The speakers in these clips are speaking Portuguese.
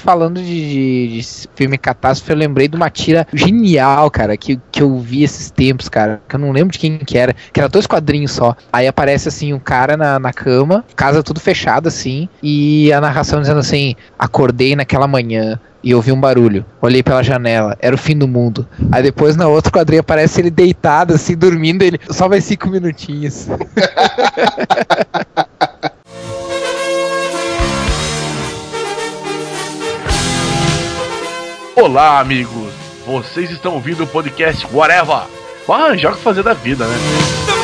falando de, de, de, filme catástrofe, eu lembrei de uma tira genial, cara, que, que eu vi esses tempos, cara. Que eu não lembro de quem que era. Que era dois quadrinhos só. Aí aparece assim, um cara na, na cama, casa tudo fechado assim, e a narração dizendo assim: acordei naquela manhã e ouvi um barulho. Olhei pela janela, era o fim do mundo. Aí depois na outra quadrinha aparece ele deitado, assim, dormindo, ele só vai cinco minutinhos. Olá, amigos! Vocês estão ouvindo o podcast Whatever. Vamos arranjar o que fazer da vida, né?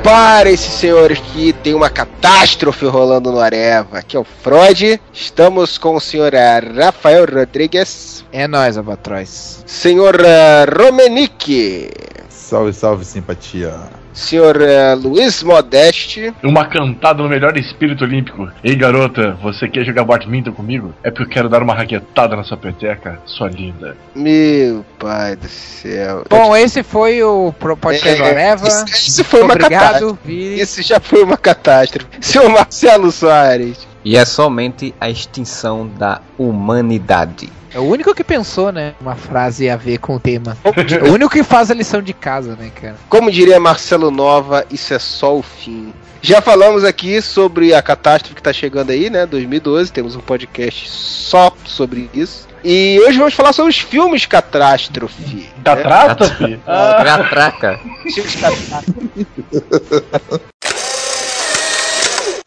Preparem-se, senhores, que tem uma catástrofe rolando no Areva. Aqui é o Freud. Estamos com o senhor Rafael Rodrigues. É nós, Albatroz. Senhor Romenick. Salve, salve, simpatia. Senhor uh, Luiz Modeste. Uma cantada no melhor espírito olímpico. Ei, garota, você quer jogar badminton comigo? É porque eu quero dar uma raquetada na sua peteca, sua linda. Meu pai do céu. Bom, esse foi o podcast é. Esse, foi Obrigado, uma catástrofe. Esse já foi uma catástrofe. Senhor Marcelo Soares. E é somente a extinção da humanidade. É o único que pensou, né? Uma frase a ver com o tema. é o único que faz a lição de casa, né, cara? Como diria Marcelo Nova, isso é só o fim. Já falamos aqui sobre a catástrofe que tá chegando aí, né? 2012, temos um podcast só sobre isso. E hoje vamos falar sobre os filmes catástrofe. Catástrofe? Né? Ah. Catraca.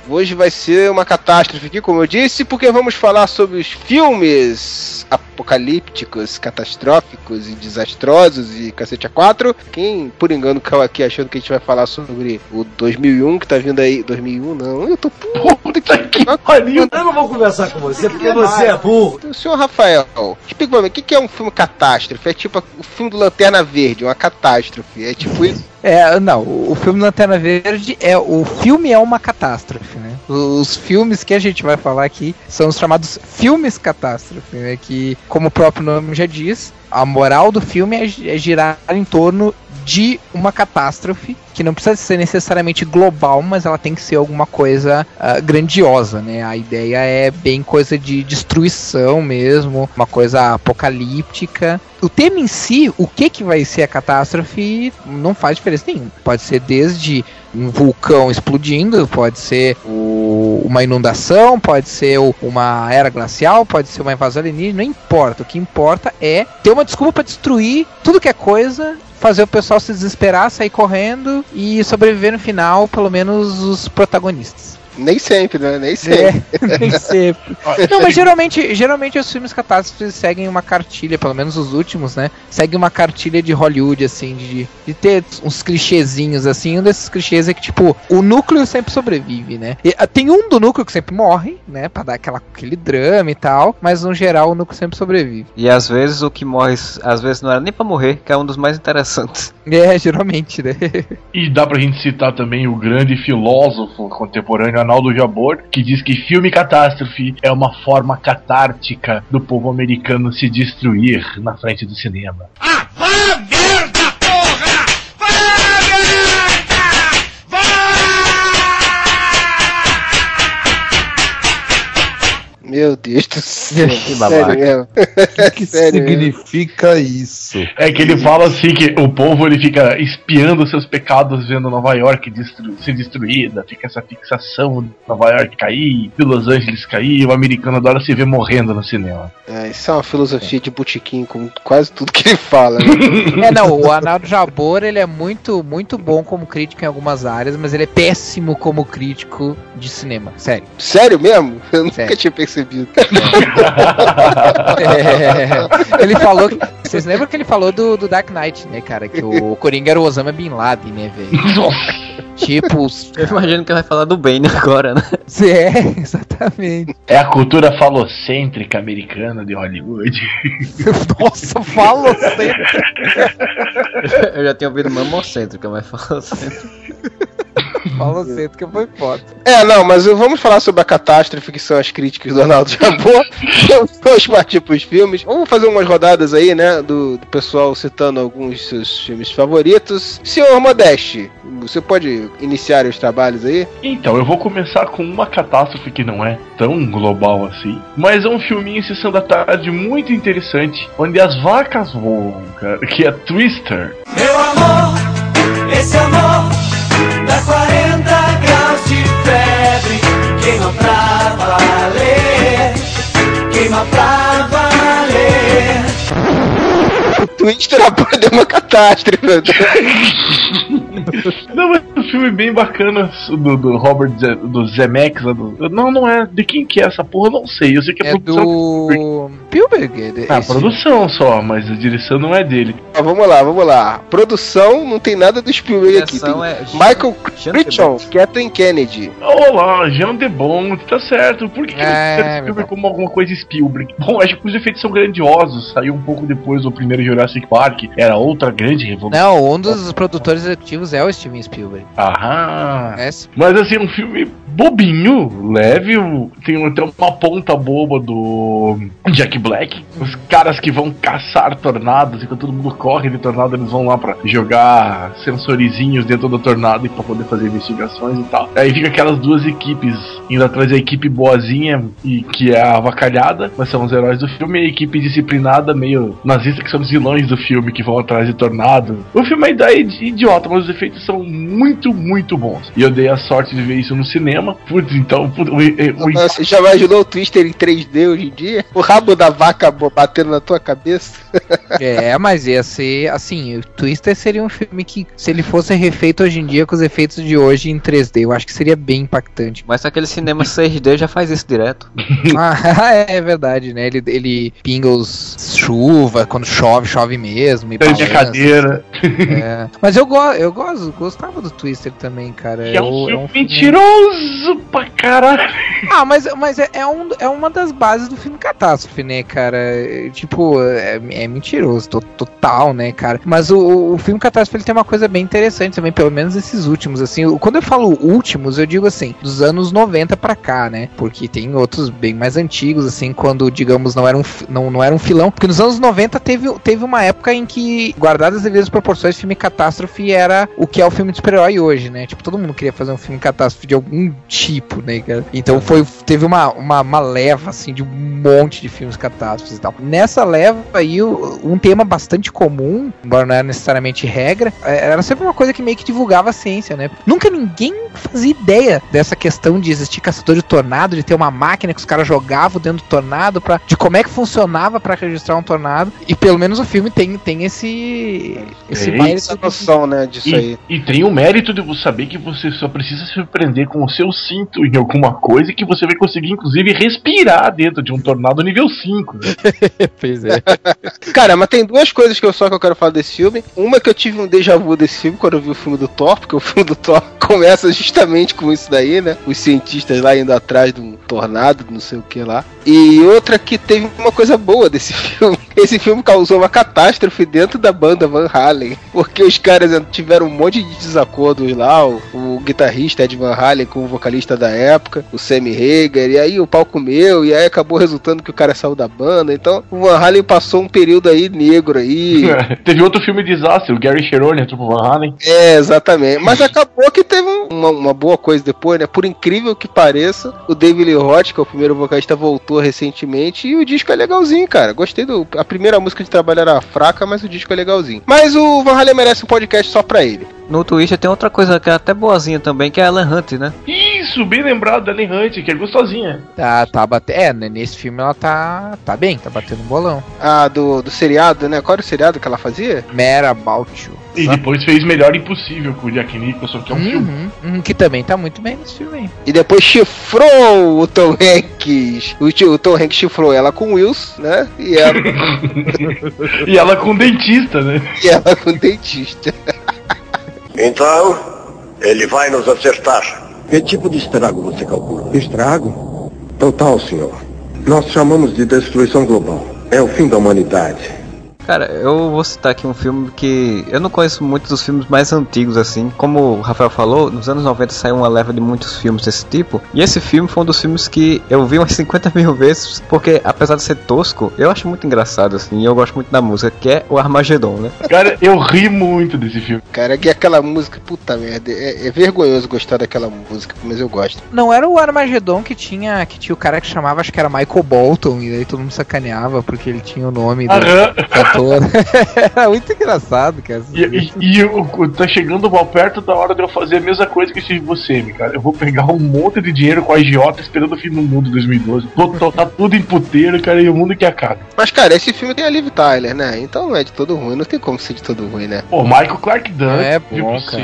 Hoje vai ser uma catástrofe aqui, como eu disse, porque vamos falar sobre os filmes apocalípticos, catastróficos e desastrosos e cacete a quatro. Quem, por engano, caiu aqui achando que a gente vai falar sobre o 2001 que tá vindo aí. 2001 não, eu tô puta que pariu. Eu não vou conversar com você porque você é burro. Senhor Rafael, explica pra mim, o que é um filme catástrofe? É tipo o filme do Lanterna Verde, uma catástrofe. É tipo isso? É, não, o filme Lanterna Verde é o filme é uma catástrofe, né? Os filmes que a gente vai falar aqui são os chamados filmes catástrofe, né? Que, como o próprio nome já diz, a moral do filme é, é girar em torno de uma catástrofe que não precisa ser necessariamente global, mas ela tem que ser alguma coisa uh, grandiosa, né? A ideia é bem coisa de destruição mesmo, uma coisa apocalíptica. O tema em si, o que que vai ser a catástrofe, não faz diferença nenhuma. Pode ser desde um vulcão explodindo, pode ser o, uma inundação, pode ser o, uma era glacial, pode ser uma invasão alienígena, não importa. O que importa é ter uma desculpa para destruir tudo que é coisa fazer o pessoal se desesperar, sair correndo e sobreviver no final, pelo menos os protagonistas. Nem sempre, né? Nem sempre. É, nem sempre. Não, mas geralmente, geralmente os filmes catástrofes seguem uma cartilha, pelo menos os últimos, né? Seguem uma cartilha de Hollywood, assim, de, de ter uns clichêzinhos, assim. Um desses clichês é que, tipo, o núcleo sempre sobrevive, né? E, ah, tem um do núcleo que sempre morre, né? Pra dar aquela, aquele drama e tal, mas no geral o núcleo sempre sobrevive. E às vezes o que morre, às vezes não era nem pra morrer, que é um dos mais interessantes. É, geralmente, né? E dá pra gente citar também o grande filósofo contemporâneo Arnaldo Jabor, que diz que filme catástrofe é uma forma catártica do povo americano se destruir na frente do cinema. Ah, Meu Deus do céu. Que babaca. O que, que significa mesmo? isso? É que ele fala assim que o povo ele fica espiando seus pecados vendo Nova York destru ser destruída, fica essa fixação de Nova York cair, de Los Angeles cair, o americano adora se ver morrendo no cinema. É, isso é uma filosofia de botequim com quase tudo que ele fala. Né? é, não, o Arnaldo Jabor ele é muito, muito bom como crítico em algumas áreas, mas ele é péssimo como crítico de cinema, sério. Sério mesmo? Eu Sério. nunca tinha percebido percebido. é, ele falou. Que, vocês lembram que ele falou do, do Dark Knight, né, cara? Que o Coringa era o Osama Bin Laden, né, velho? tipo. Eu imagino que ele vai falar do Bane agora, né? É, exatamente. É a cultura falocêntrica americana de Hollywood. Nossa, falocêntrica. Eu já tinha ouvido mamocêntrica, mas falocêntrica. Que foi foda. É, não, mas vamos falar sobre a catástrofe que são as críticas do Arnaldo Jabor. vamos partir pros filmes. Vamos fazer umas rodadas aí, né? Do, do pessoal citando alguns seus filmes favoritos. Senhor Modeste, você pode iniciar os trabalhos aí? Então, eu vou começar com uma catástrofe que não é tão global assim, mas é um filminho em sessão da tarde muito interessante, onde as vacas voam, cara, que é Twister. Meu amor, esse amor dá 40 graus de febre. Queima pra valer, pra valer. O Twister pode uma catástrofe. Não, mas filme bem bacana do, do Robert Ze, do Zemeckis. lá do- não, não é. De quem que é essa porra? Eu não sei. Eu sei que é, É produção. do. Spielberg. é Ah, produção só, mas a direção não é dele. Ah, vamos lá, vamos lá. Produção não tem nada do Spielberg aqui. Tem é Michael Jean Critchon, Kathleen Kennedy. Olá, Jean de Bond, tá certo. Por que, que É, Spielberg como alguma coisa Spielberg? Bom, acho que os efeitos são grandiosos. Saiu um pouco depois do primeiro Jurassic Park. Era outra grande revolução. Não, um dos produtores executivos é o Steven Spielberg. Aham. É, Mas assim, um filme bobinho, leve, tem até uma ponta boba do Jack Black. Os caras que vão caçar tornados, e quando todo mundo corre de tornado, eles vão lá pra jogar sensorizinhos dentro do tornado e pra poder fazer investigações e tal. Aí fica aquelas duas equipes indo atrás da equipe boazinha, e que é a avacalhada, mas são os heróis do filme, e a equipe disciplinada, meio nazista, que são os vilões do filme, que vão atrás de tornado. O filme é idi- idiota, mas os efeitos são muito, muito bons. E eu dei a sorte de ver isso no cinema. Putz, então, putz, o- o- o- Você já imaginou o Twister em 3D hoje em dia? O rabo da vaca batendo na tua cabeça? É, mas ia ser assim, o Twister seria um filme que, se ele fosse refeito hoje em dia com os efeitos de hoje em 3D, eu acho que seria bem impactante. Mas aquele cinema 6D já faz isso direto. ah, é verdade, né? Ele, ele pinga os chuva, quando chove, chove mesmo. E balança. cadeira. É. Mas eu, go eu gosto, gostava do Twister também, cara. Que é um Eu- filme mentiroso pra caralho. Ah, mas, mas é, é, um, é uma das bases do filme Catástrofe, né, cara? É, Tipo, é, é mentiroso, to- total, né, cara? Mas o, o filme Catástrofe ele tem uma coisa bem interessante também, pelo menos esses últimos, assim. Quando eu falo últimos, eu digo assim, dos anos 90 pra cá, né? Porque tem outros bem mais antigos, assim, quando, digamos, não era um, não, não era um filão. Porque nos anos 90 teve, teve uma época em que, guardadas as devidas proporções, filme Catástrofe era o que é o filme de super-herói hoje, né? Tipo, todo mundo queria fazer um filme Catástrofe de algum tipo, né, cara? Então foi, teve uma, uma, uma leva, assim, de um monte de filmes catástrofes e tal. Nessa leva aí, o- um tema bastante comum, embora não era necessariamente regra, é, era sempre uma coisa que meio que divulgava a ciência, né? Nunca ninguém fazia ideia dessa questão de existir caçador de tornado, de ter uma máquina que os caras jogavam dentro do tornado, pra, de como é que funcionava pra registrar um tornado. E pelo menos o filme tem, tem esse, esse Tem mérito Essa de- noção, né, disso E, aí. e tem o mérito de você saber que você só precisa se surpreender com o seu cinto em alguma coisa e que você vai conseguir, inclusive, respirar dentro de um tornado nível 5. né? Pois é. Cara, mas tem duas coisas que eu só que eu quero falar desse filme. Uma que eu tive um déjà vu desse filme quando eu vi o filme do Thor, porque o filme do Thor começa justamente com isso daí, né? Os cientistas lá indo atrás de um tornado, não sei o que lá. E outra que teve uma coisa boa desse filme. Esse filme causou uma catástrofe dentro da banda Van Halen, porque os caras tiveram um monte de desacordos lá, o, o guitarrista Ed Van Halen com o vocalista da época, o Sammy Hagar, e aí o pau comeu, e aí acabou resultando que o cara saiu da banda. Então o Van Halen passou um período aí negro aí. Teve outro filme de desastre, o Gary Cherone entrou pro Van Halen. É, exatamente. Mas acabou que teve um- uma, uma boa coisa depois, né? Por incrível que pareça, o David Lee Roth, que é o primeiro vocalista, voltou recentemente e o disco é legalzinho, cara. Gostei do. A primeira música de trabalho era fraca, mas o disco é legalzinho. Mas o Van Halen merece um podcast só pra ele. No Twitter tem outra coisa que é até boazinha também, que é a Alan Hunt, né? Isso, bem lembrado da Ellen Hunt, que é gostosinha. Tá, tá batendo. É, né, nesse filme ela tá, tá bem, tá batendo um bolão. Ah, do, do seriado, né? Qual era o seriado que ela fazia? Mera About You. E depois fez Melhor Impossível com o Jack Nicholson, que é um filme. Uhum, uhum, que também tá muito bem nesse filme aí. E depois chifrou o Tom Hanks. O, o Tom Hanks chifrou ela com o Wills, né? E ela, E ela com dentista, né? e ela com o dentista. Então, ele vai nos acertar. Que tipo de estrago você calcula? Estrago? Total, senhor. Nós chamamos de destruição global. É o fim da humanidade. Cara, eu vou citar aqui um filme que eu não conheço muitos dos filmes mais antigos, assim. Como o Rafael falou, nos anos 90 saiu uma leva de muitos filmes desse tipo. E esse filme foi um dos filmes que eu vi umas 50 mil vezes, porque apesar de ser tosco, eu acho muito engraçado, assim. E eu gosto muito da música, que é o Armagedon, né? Cara, eu ri muito desse filme. Cara, que aquela música, puta merda, é, é vergonhoso gostar daquela música, mas eu gosto. Não era o Armagedon que tinha, que tinha o cara que chamava, acho que era Michael Bolton, e daí todo mundo sacaneava porque ele tinha o nome do Cantor. era muito engraçado, cara. E, e, e o- o- tá chegando mal perto da hora de eu fazer a mesma coisa que esse você, cara. Eu vou pegar um monte de dinheiro com a agiota esperando o fim do mundo 2012. Vou tocar tudo em puteiro, cara, e o mundo que acaba. Mas, cara, esse filme tem a Liv Tyler, né? Então é de todo ruim, não tem como ser de todo ruim, né? Pô, Michael Clark Duncan, É bom, você,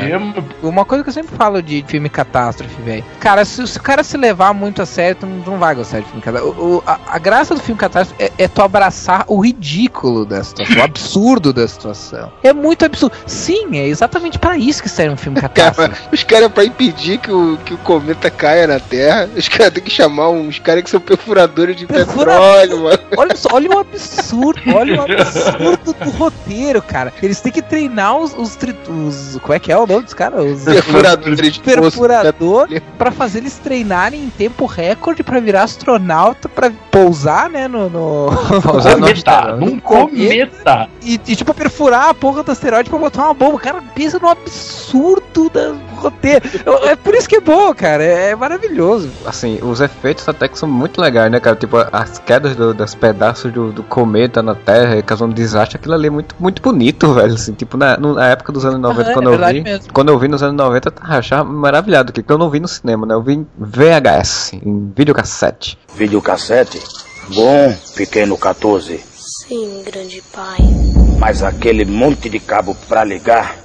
Uma coisa que eu sempre falo de filme catástrofe, velho. Cara, se, se o cara se levar muito a sério, tu não, não vai gostar de filme catástrofe. O- o- a, a graça do filme catástrofe é, é tu abraçar o ridículo situação, o absurdo da situação. É muito absurdo. Sim, é exatamente pra isso que serve um filme catástrofe. Cara, os caras, pra impedir que o, que o cometa caia na Terra, os caras têm que chamar uns caras que são perfuradores de petróleo, mano. Olha só, olha o absurdo, olha o absurdo do roteiro, cara. Eles têm que treinar os, os, tri- os- Como é que é o nome dos caras? Os Perfuradores de perfurador pra fazer eles treinarem em tempo recorde pra virar astronauta pra pousar, né, no, no... Pousar no cometa, num cometa. E, e, tipo perfurar a porra do asteroide pra botar uma bomba. Cara, pensa no absurdo do roteiro. É por isso que é bom, cara. É maravilhoso. Assim, os efeitos até que são muito legais, né, cara? Tipo, as quedas do, das pedaços do, do cometa na Terra, causando desastre, aquilo ali é muito, muito bonito, velho. Assim, tipo, na, na época dos anos 90, Aham, quando é eu vi. mesmo. Quando eu vi nos anos 90, eu tava achava maravilhado porque eu não vi no cinema, né? Eu vi em VHS, em videocassete. Videocassete? Bom, pequeno 14. Sim, grande pai. Mas aquele monte de cabo pra ligar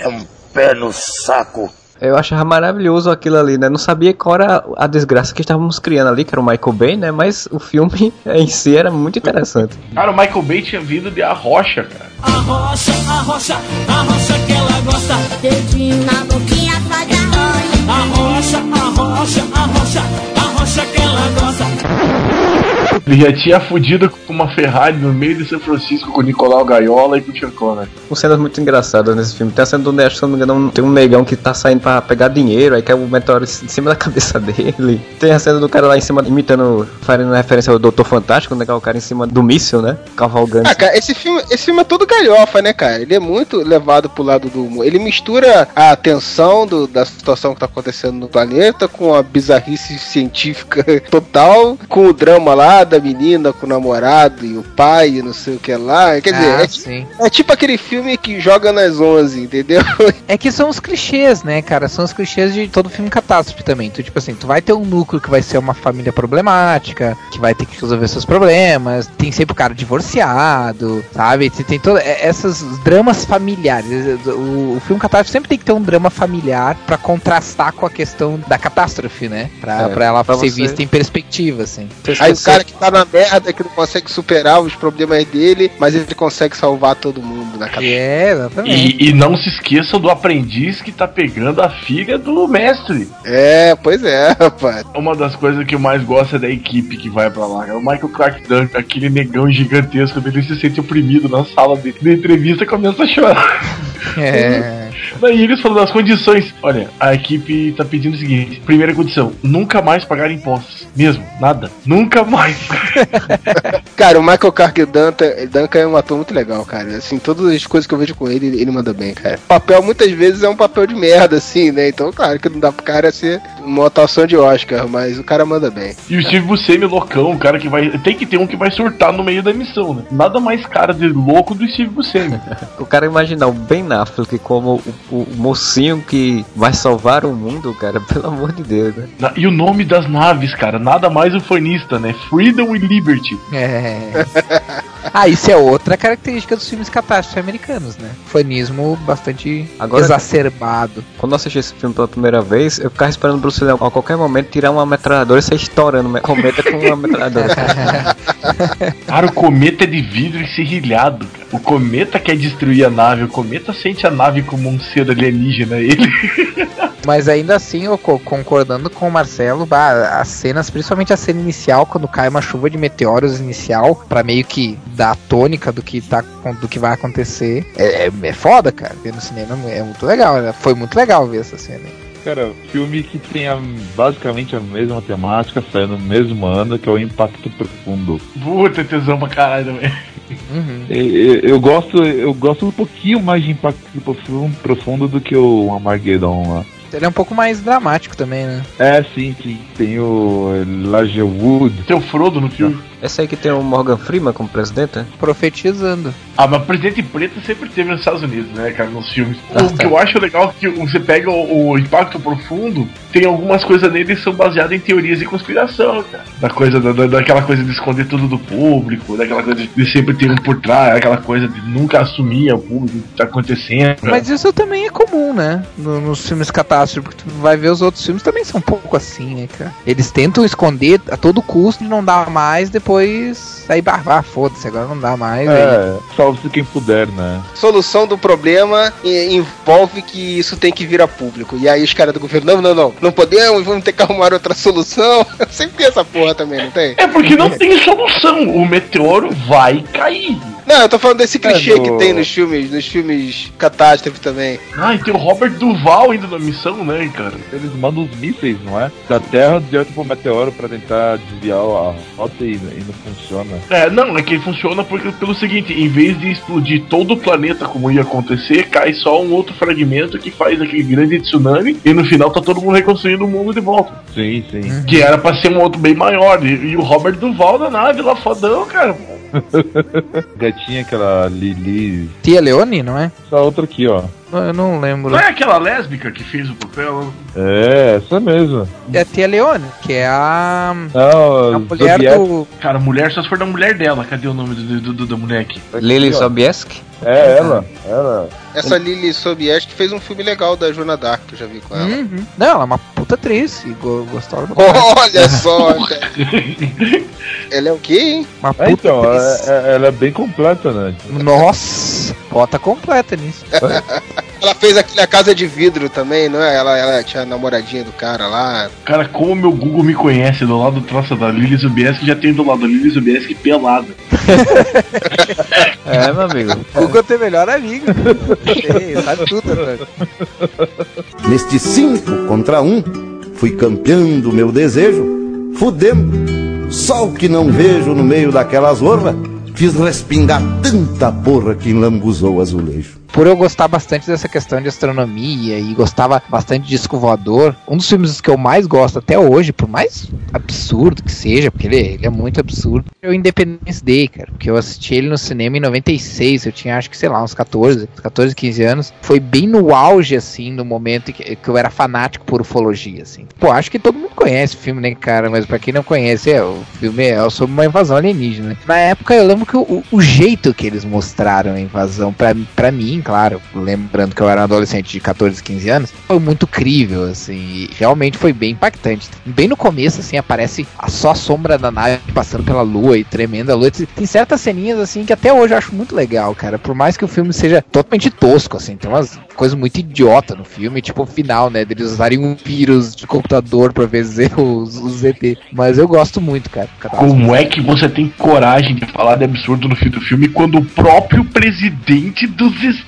é um pé no saco. Eu achava maravilhoso aquilo ali, né? Não sabia qual era a desgraça que estávamos criando ali, que era o Michael Bay, né? Mas o filme em si era muito interessante. Cara, o Michael Bay tinha vindo de A Rocha, cara. A rocha, a rocha, a rocha que ela gosta. Dedinho na boquinha faz arroz. A rocha, a rocha, a rocha, a rocha que ela gosta. Ele já tinha fudido com uma Ferrari no meio de São Francisco com o Nicolau Gaiola e com o Sean Connery. Com cenas muito engraçadas nesse filme. Tem a cena do Nash, se não me engano, tem um negão que tá saindo pra pegar dinheiro, aí cai o meteoro em cima da cabeça dele. Tem a cena do cara lá em cima, imitando, fazendo referência ao Doutor Fantástico, né? Que é o cara em cima do míssil, né? Cavalgando. Ah, cara, esse filme, esse filme é todo galhofa, né, cara? Ele é muito levado pro lado do humor. Ele mistura a tensão do- da situação que tá acontecendo no planeta com a bizarrice científica total, com o drama lá da menina com o namorado e o pai e não sei o que lá. Quer dizer, Ah, é, sim. é tipo aquele filme que joga nas 11, entendeu? É que são os clichês, né, cara? São os clichês de todo filme catástrofe também. Tu, tipo assim, tu vai ter um núcleo que vai ser uma família problemática, que vai ter que resolver seus problemas. Tem sempre o cara divorciado, sabe? Tem, tem todas essas dramas familiares. O, o filme catástrofe sempre tem que ter um drama familiar pra contrastar com a questão da catástrofe, né? Pra, É, pra ela pra ser você- vista em perspectiva, assim. Aí o cara que tá na merda, que não consegue superar os problemas dele, mas ele consegue salvar todo mundo na cabeça. É, exatamente. E, e não se esqueçam do aprendiz que tá pegando a filha do mestre. É, pois é, rapaz. Uma das coisas que eu mais gosto é da equipe que vai pra lá. É o Michael Clark Duncan, aquele negão gigantesco, ele se sente oprimido na sala dele. Na entrevista começa a chorar. É. Daí eles falam das condições. Olha, a equipe tá pedindo o seguinte: primeira condição, nunca mais pagar impostos. Mesmo, nada. Nunca mais. Cara, o Michael Clark Duncan, Duncan é um ator muito legal, cara. Assim, todas as coisas que eu vejo com ele, ele manda bem, cara. Papel muitas vezes é um papel de merda, assim, né? Então, claro que não dá pro cara ser uma atuação de Oscar, mas o cara manda bem. E o Steve Buscemi loucão, o cara que vai. Tem que ter um que vai surtar no meio da missão, né? Nada mais cara de louco do Steve Buscemi. O cara imaginar o Ben Affleck como o, o mocinho que vai salvar o mundo, cara, pelo amor de Deus, né? Na- E o nome das naves, cara, nada mais ufanista, né? Freedom e Liberty. É. Ah, isso é outra característica dos filmes catástrofes americanos, né? Fanismo bastante Agora- exacerbado. Quando eu assisti esse filme pela primeira vez, eu ficava esperando o Bruce Lee a qualquer momento tirar uma metralhadora e sair estourando o cometa com uma metralhadora. Cara, o cometa é de vidro e serrilhado, cara. O cometa quer destruir a nave, o cometa sente a nave como um ser alienígena. Ele. Mas ainda assim, eu co- concordando com o Marcelo, bah, as cenas, principalmente a cena inicial, quando cai uma chuva de meteoros inicial, pra meio que dar a tônica do que, tá, do que vai acontecer, é, é, é foda, cara. Ver no cinema é muito legal, né? Foi muito legal ver essa cena. aí. Cara, filme que tem a- basicamente a mesma temática, saiu no mesmo ano, que é o Impacto Profundo. Puta, tesão pra caralho também. Uhum. E- e- Eu gosto, eu gosto um pouquinho mais de Impacto Profundo, profundo do que o Armageddon lá. Ele é um pouco mais dramático também, né? É, sim, sim. Tem o Elijah Wood. Tem o Frodo no filme. Esse aí que tem o Morgan Freeman como presidente, né? Profetizando. Ah, mas presidente preto sempre teve nos Estados Unidos, né, cara, nos filmes. Ah, o tá. que eu acho legal é que você pega o, o Impacto Profundo, tem algumas coisas nele que são baseadas em teorias de conspiração, cara. Da coisa, da, da- daquela coisa de esconder tudo do público, daquela coisa de sempre ter um por trás, aquela coisa de nunca assumir ao público o que tá acontecendo. Mas isso também é comum, né? No- nos filmes catástrofe, porque tu vai ver os outros filmes também são um pouco assim, né, cara? Eles tentam esconder a todo custo de não dar mais, depois aí, bah, foda-se, agora não dá mais. aí É, salve-se quem puder, né? Solução do problema envolve que isso tem que vir a público. E aí os caras do governo, não, não, não, não podemos, vamos ter que arrumar outra solução. Sempre tem essa porra também, não tem? É porque não tem solução. O meteoro vai cair. Não, eu tô falando desse clichê É, no- que tem nos filmes, nos filmes catástrofe também. Ah, e tem o Robert Duval indo na missão, né, cara? Eles mandam os mísseis, não é? Da Terra direto pro meteoro pra tentar desviar a rota e, e não funciona. É, não, é que funciona porque, pelo seguinte, em vez de explodir todo o planeta como ia acontecer, cai só um outro fragmento que faz aquele grande tsunami e no final tá todo mundo reconstruindo o mundo de volta. Sim, sim. Que era pra ser um outro bem maior. E, e o Robert Duval da nave lá fodão, cara. Gatinha aquela Lili. Tia Leone, não é? Essa outra aqui, ó. Não, Eu não lembro. Não é aquela lésbica que fez o papel? É, essa mesmo. É a Tia Leone, que é a, Não, a mulher do. Cara, mulher só se for da mulher dela. Cadê o nome do, do, do- da mulher aqui? Lily Sobieski. É ela, ela. Essa Lily Sobieski fez um filme legal da Joana Dark, que eu já vi com ela. Uhum. Não, ela é uma puta atriz e go gostava do Olha só, cara. Ela é o quê, hein? Uma É, puta então, atriz. é- é- ela é bem completa, né? Nossa, bota completa nisso. Ela fez aquele A Casa de Vidro também, não é? Ela, ela tinha a namoradinha do cara lá. Cara, como meu Google me conhece do lado do troço da Lili Zubieski, já tem do lado da Lili Zubieski pelada. É, meu amigo. O Google é teu melhor amigo. Ei, sabe tudo, velho. Neste cinco contra um, fui campeando meu desejo, fudendo. Só o que não vejo no meio daquelas horras, fiz respingar tanta porra que enlambuzou o azulejo. Por eu gostar bastante dessa questão de astronomia e gostava bastante de disco voador, um dos filmes que eu mais gosto até hoje, por mais absurdo que seja, porque ele, ele é muito absurdo, é o Independence Day, cara. Porque eu assisti ele no cinema em 96, eu tinha acho que, sei lá, uns 14, 14, 15 anos. Foi bem no auge, assim, no momento que, que eu era fanático por ufologia, assim. Pô, acho que todo mundo conhece o filme, né, cara? Mas pra quem não conhece, é, o filme é sobre uma invasão alienígena. né? Na época eu lembro que o, o jeito que eles mostraram a invasão, pra mim, claro, lembrando que eu era um adolescente de 14, 15 anos, foi muito crível, assim, realmente foi bem impactante. Bem no começo, assim, aparece a só a sombra da nave passando pela lua e tremendo a lua. Tem certas ceninhas, assim, que até hoje eu acho muito legal, cara. Por mais que o filme seja totalmente tosco, assim, tem umas coisas muito idiota no filme, tipo o final, né, deles usarem um vírus de computador pra ver os, os ZT. Mas eu gosto muito, cara. Como é que você tem coragem de falar de absurdo no fim do filme quando o próprio presidente dos Estados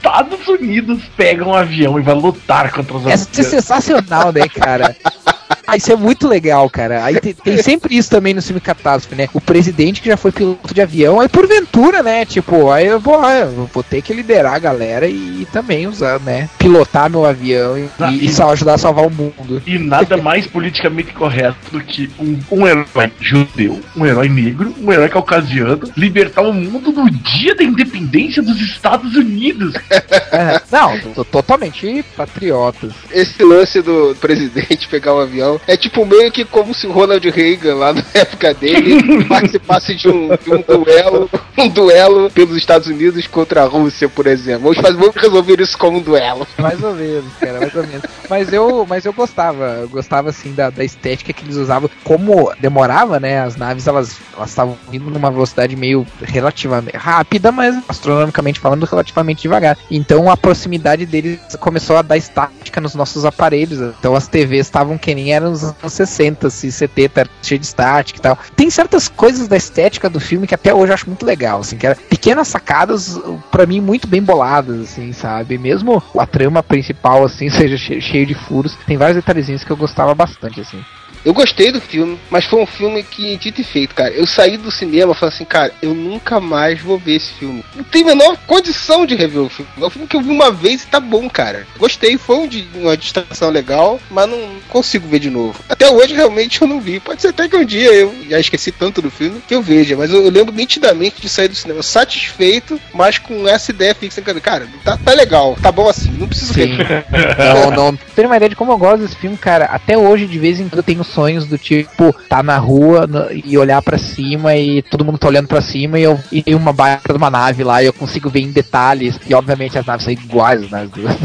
Unidos pega um avião e vai lutar contra os Essa é sensacional, né, cara? Ah, isso é muito legal, cara. Aí tem, tem sempre isso também no filme Catástrofe, né? O presidente que já foi piloto de avião, aí porventura, né? Tipo, aí eu vou, ah, eu vou ter que liderar a galera e, também usar, né? Pilotar meu avião e, Ah, e, e- só ajudar a salvar o mundo. E nada mais politicamente correto do que um, um herói judeu, um herói negro, um herói caucasiano, libertar o mundo no dia da independência dos Estados Unidos. É, não, tô totalmente patriotas. Esse lance do presidente pegar o avião é tipo meio que como se o Ronald Reagan, lá na época dele, participasse de um, de um duelo um duelo pelos Estados Unidos contra a Rússia, por exemplo. Vamos, fazer, vamos resolver isso como um duelo. Mais ou menos, cara, mais ou menos. Mas eu, mas eu gostava, eu gostava assim da, da estética que eles usavam. Como demorava, né? As naves elas estavam vindo numa velocidade meio relativamente rápida, mas astronomicamente falando relativamente devagar. Então a proximidade deles começou a dar estática nos nossos aparelhos. Então as TVs estavam que nem eram nos anos 60, assim, 70, era cheio de estática e tal. Tem certas coisas da estética do filme que até hoje eu acho muito legal, assim, que era pequenas sacadas, para mim, muito bem boladas, assim, sabe? Mesmo a trama principal, assim, seja cheio de furos, tem vários detalhezinhos que eu gostava bastante, assim. Eu gostei do filme, mas foi um filme que, dito e feito, cara. Eu saí do cinema falando assim, cara, eu nunca mais vou ver esse filme. Não tem a menor condição de rever o filme. É um filme que eu vi uma vez e tá bom, cara. Gostei, foi um, uma distração legal, mas não consigo ver de novo. Até hoje, realmente, eu não vi. Pode ser até que um dia eu já esqueci tanto do filme que eu veja, mas eu, eu lembro nitidamente de sair do cinema satisfeito, mas com essa ideia fixa. Cara, tá, tá legal, tá bom assim, não preciso Sim. rever. não, não. Tem uma ideia de como eu gosto desse filme, cara. Até hoje, de vez em quando, eu tenho sonhos do tipo tá na rua no, e olhar para cima e todo mundo tá olhando para cima e eu e tem uma baita de uma nave lá e eu consigo ver em detalhes e obviamente as naves são iguais nas duas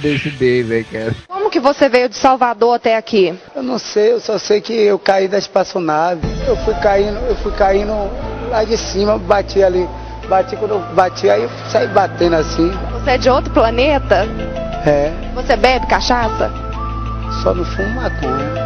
DVD, né, cara? Como que você veio de Salvador até aqui? Eu não sei, eu só sei que eu caí da espaçonave. Eu fui caindo, eu fui caindo lá de cima, bati ali, bati quando eu bati aí eu saí batendo assim. Você é de outro planeta? É. Você bebe cachaça? Só não fumo maconha.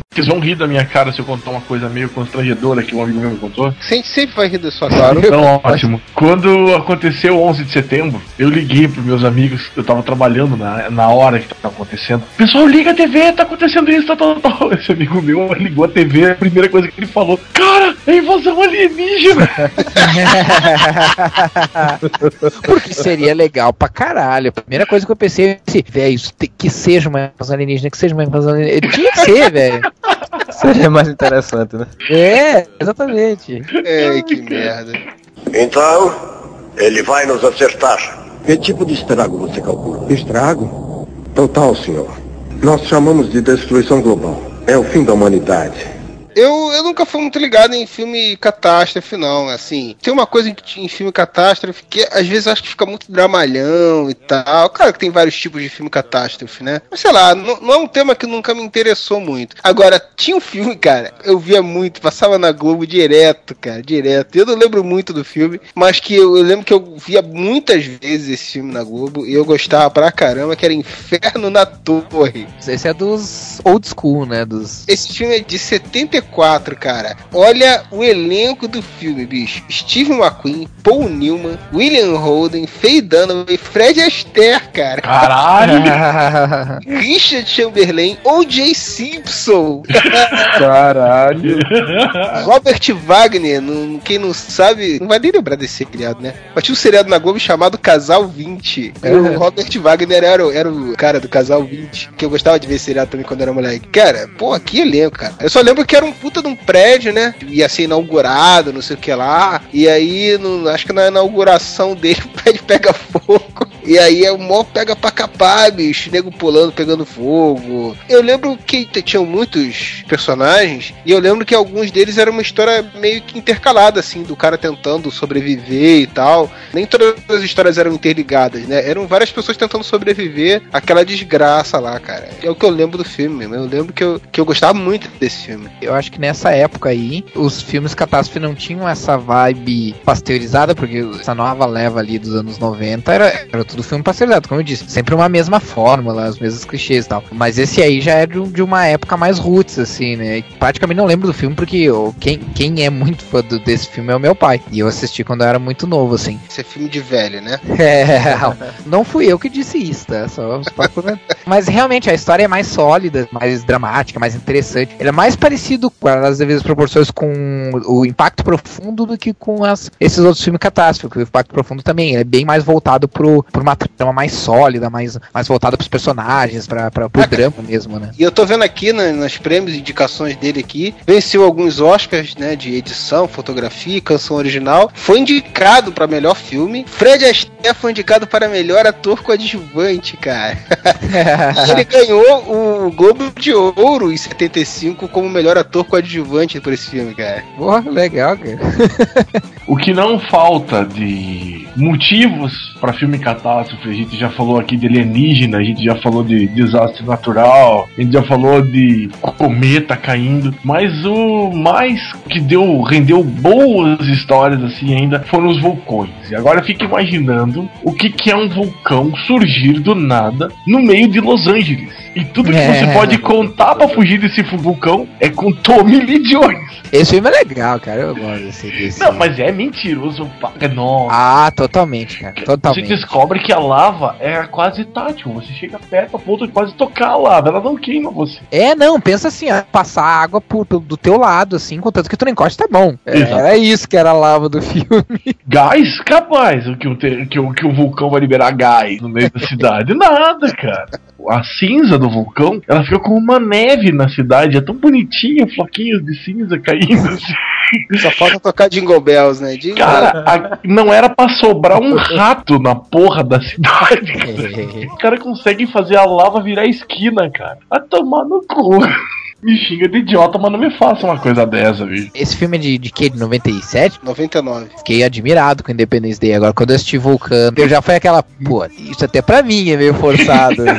Vocês vão rir da minha cara se eu contar uma coisa meio constrangedora que um amigo meu me contou? Sempre, sempre vai rir da sua cara. Então, ótimo. Quando aconteceu o 11 de setembro, eu liguei pros meus amigos, eu tava trabalhando na, na hora que tava acontecendo. Pessoal, liga a TV, tá acontecendo isso, tá, tá, tá. Esse amigo meu ligou a TV, a primeira coisa que ele falou, cara, é invasão alienígena. Porque seria legal pra caralho. A primeira coisa que eu pensei é, velho, isso tem- que seja uma invasão alienígena, que seja uma invasão alienígena. Tinha que ser, velho. Seria mais interessante, né? É, exatamente. É, que merda. Então, ele vai nos acertar. Que tipo de estrago você calcula? Estrago? Total, senhor. Nós chamamos de destruição global. É o fim da humanidade. Eu, eu nunca fui muito ligado em filme catástrofe, não. Assim, tem uma coisa em, em filme catástrofe que às vezes eu acho que fica muito dramalhão e tal. Claro que tem vários tipos de filme catástrofe, né? Mas sei lá, não, não é um tema que nunca me interessou muito. Agora, tinha um filme, cara, eu via muito, passava na Globo direto, cara, direto. Eu não lembro muito do filme, mas que eu, eu lembro que eu via muitas vezes esse filme na Globo e eu gostava pra caramba, que era Inferno na Torre. Esse é dos old school, né? Dos. Esse filme é de 74, cara. Olha o elenco do filme, bicho. Steve McQueen, Paul Newman, William Holden, Faye Dunaway, Fred Astaire, cara. Caralho! Richard Chamberlain, O.J. Simpson. Caralho. Robert Wagner, não- quem não sabe, não vai nem lembrar desse seriado, né? Mas tinha um seriado na Globo chamado Casal 20. E o Robert Wagner era, o- era o cara do Casal 20, que eu gostava de ver seriado também quando era moleque. Cara, pô, que elenco, cara. Eu só lembro que era um puta de um prédio, né? Ia ser inaugurado, não sei o que lá. E aí, no- acho que na inauguração dele, o prédio pega fogo. E aí é o mó pega pra capar, bicho. Nego pulando, pegando fogo. Eu lembro que tinham muitos personagens. E eu lembro que alguns deles era uma história meio que intercalada, assim, do cara tentando sobreviver e tal. Nem todas as histórias eram interligadas, né? Eram várias pessoas tentando sobreviver àquela desgraça lá, cara. É o que eu lembro do filme mesmo. Eu lembro que eu, que eu gostava muito desse filme. Eu acho que nessa época aí, os filmes catástrofe não tinham essa vibe pasteurizada, porque essa nova leva ali dos anos 90 era, era tudo filme pasteurizado, como eu disse. Sempre uma mesma fórmula, os mesmos clichês e tal. Mas esse aí já é de, um- de uma época mais roots, assim, né? E praticamente não lembro do filme, porque eu- quem, quem é muito fã do- desse filme é o meu pai. E eu assisti quando eu era muito novo, assim. Esse é filme de velho, né? É, não fui eu que disse isso, tá? Só pra comentar. Mas realmente a história é mais sólida, mais dramática, mais interessante. Ele é mais parecido com as devidas proporções com o Impacto Profundo do que com as, esses outros filmes catástrofes. porque O Impacto Profundo também é bem mais voltado pro, pro uma trama mais sólida, mais, mais voltada pros personagens, pra, pra, pro drama mesmo, né? E eu tô vendo aqui na- nas prêmios e indicações dele aqui, venceu alguns Oscars, né, de edição, fotografia, e canção original, foi indicado pra melhor filme. Fred Astaire foi indicado para melhor ator coadjuvante, cara. Ele ganhou o Globo de Ouro em 75 como melhor ator coadjuvante por esse filme, cara. Porra, legal, cara. O que não falta de motivos para filme catástrofe, a gente já falou aqui de alienígena, a gente já falou de desastre natural, a gente já falou de cometa caindo, mas o mais que deu rendeu boas histórias assim ainda foram os vulcões. E agora fica imaginando o que, que é um vulcão surgir do nada no meio de Los Angeles. E tudo que É. você pode contar pra fugir desse vulcão é com Tommy Lee Jones. Esse filme é legal, cara. Eu gosto desse. desse... Não, mas é mentiroso. pra- Nossa. Ah, totalmente, cara. Você Totalmente. descobre que a lava é quase tátil. Você chega perto a ponto de quase tocar a lava. Ela não queima você. É, não, pensa assim, ó, passar água por, do teu lado, assim, contanto que tu não encoste, tá bom. É, era isso que era a lava do filme. Gás? Capaz o que, o que, o, que o vulcão vai liberar gás no meio da cidade. Nada, cara. A cinza do vulcão, ela fica como uma neve na cidade. É tão bonitinha, floquinhos de cinza caindo assim. Só falta tocar Jingle Bells, né? Jingle Cara, a- não era pra sobrar um rato na porra da cidade. Os caras conseguem fazer a lava virar esquina, cara. A tomar no cu. Me xinga de idiota, mas não me faça uma coisa dessa, bicho. Esse filme é de, de que? De 97? 99. Fiquei admirado com Independence Day. Agora, quando eu assisti Vulcano, eu já foi aquela, pô, isso até pra mim é meio forçado.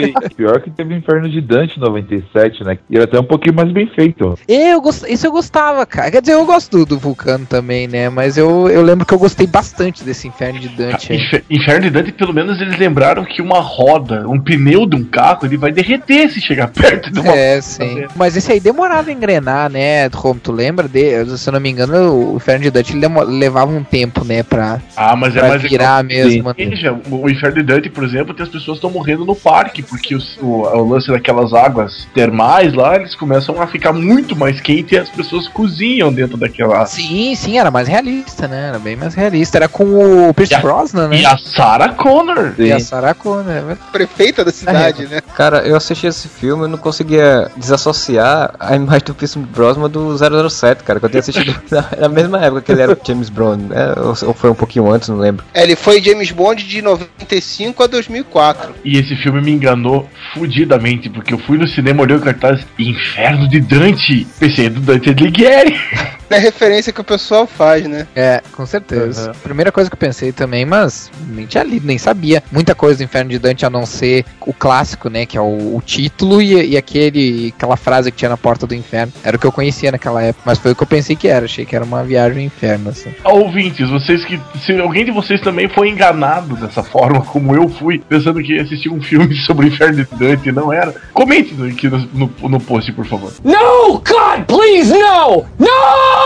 E pior que teve Inferno de Dante em 97, né? E era até um pouquinho mais bem feito. eu gost... Isso eu gostava, cara. Quer dizer, eu gosto do, do Vulcano também, né? Mas eu, eu lembro que eu gostei bastante desse Inferno de Dante aí. Infer- Inferno de Dante, pelo menos eles lembraram que uma roda, um pneu de um carro, ele vai derreter se chegar perto de uma. É, sim. Mas esse aí demorava a engrenar, né? Como tu lembra? De, se eu não me engano, o Inferno de Dante levava um tempo, né? Pra, Ah, mas é pra mais virar mesmo. né? Veja, o Inferno de Dante, por exemplo, tem as pessoas que estão morrendo no parque, porque os- o, o lance daquelas águas termais lá, eles começam a ficar muito mais quente e as pessoas cozinham dentro daquela. Sim, sim, era mais realista, né? Era bem mais realista. Era com o Pierce Brosnan, né? E a Sarah Connor. E a Sarah Connor, é verdade. Prefeita da cidade, né? Cara, eu assisti esse filme e não conseguia desassociar a imagem do Pierce Brosnan do 007, cara, que eu tinha assistido na, na mesma época que ele era o James Bond, né? Ou, ou foi um pouquinho antes, não lembro. É, ele foi James Bond de 95 a 2004. E esse filme me enganou fudidamente, porque eu fui no cinema, olhei o cartaz Inferno de Dante. Pensei do Dante Alighieri. É a referência que o pessoal faz, né? É, com certeza. Primeira coisa que eu pensei também, mas nem tinha lido, nem sabia. Muita coisa do Inferno de Dante a não ser o clássico, né? Que é o, o título e, e aquele, aquela frase que tinha na porta do inferno. Era o que eu conhecia naquela época, mas foi o que eu pensei que era. Achei que era uma viagem ao inferno, assim. Ouvintes, vocês que. Se alguém de vocês também foi enganado dessa forma, como eu fui, pensando que ia assistir um filme sobre o Inferno de Dante, não era, comente aqui no, no, no post, por favor. No! God, please, no! No!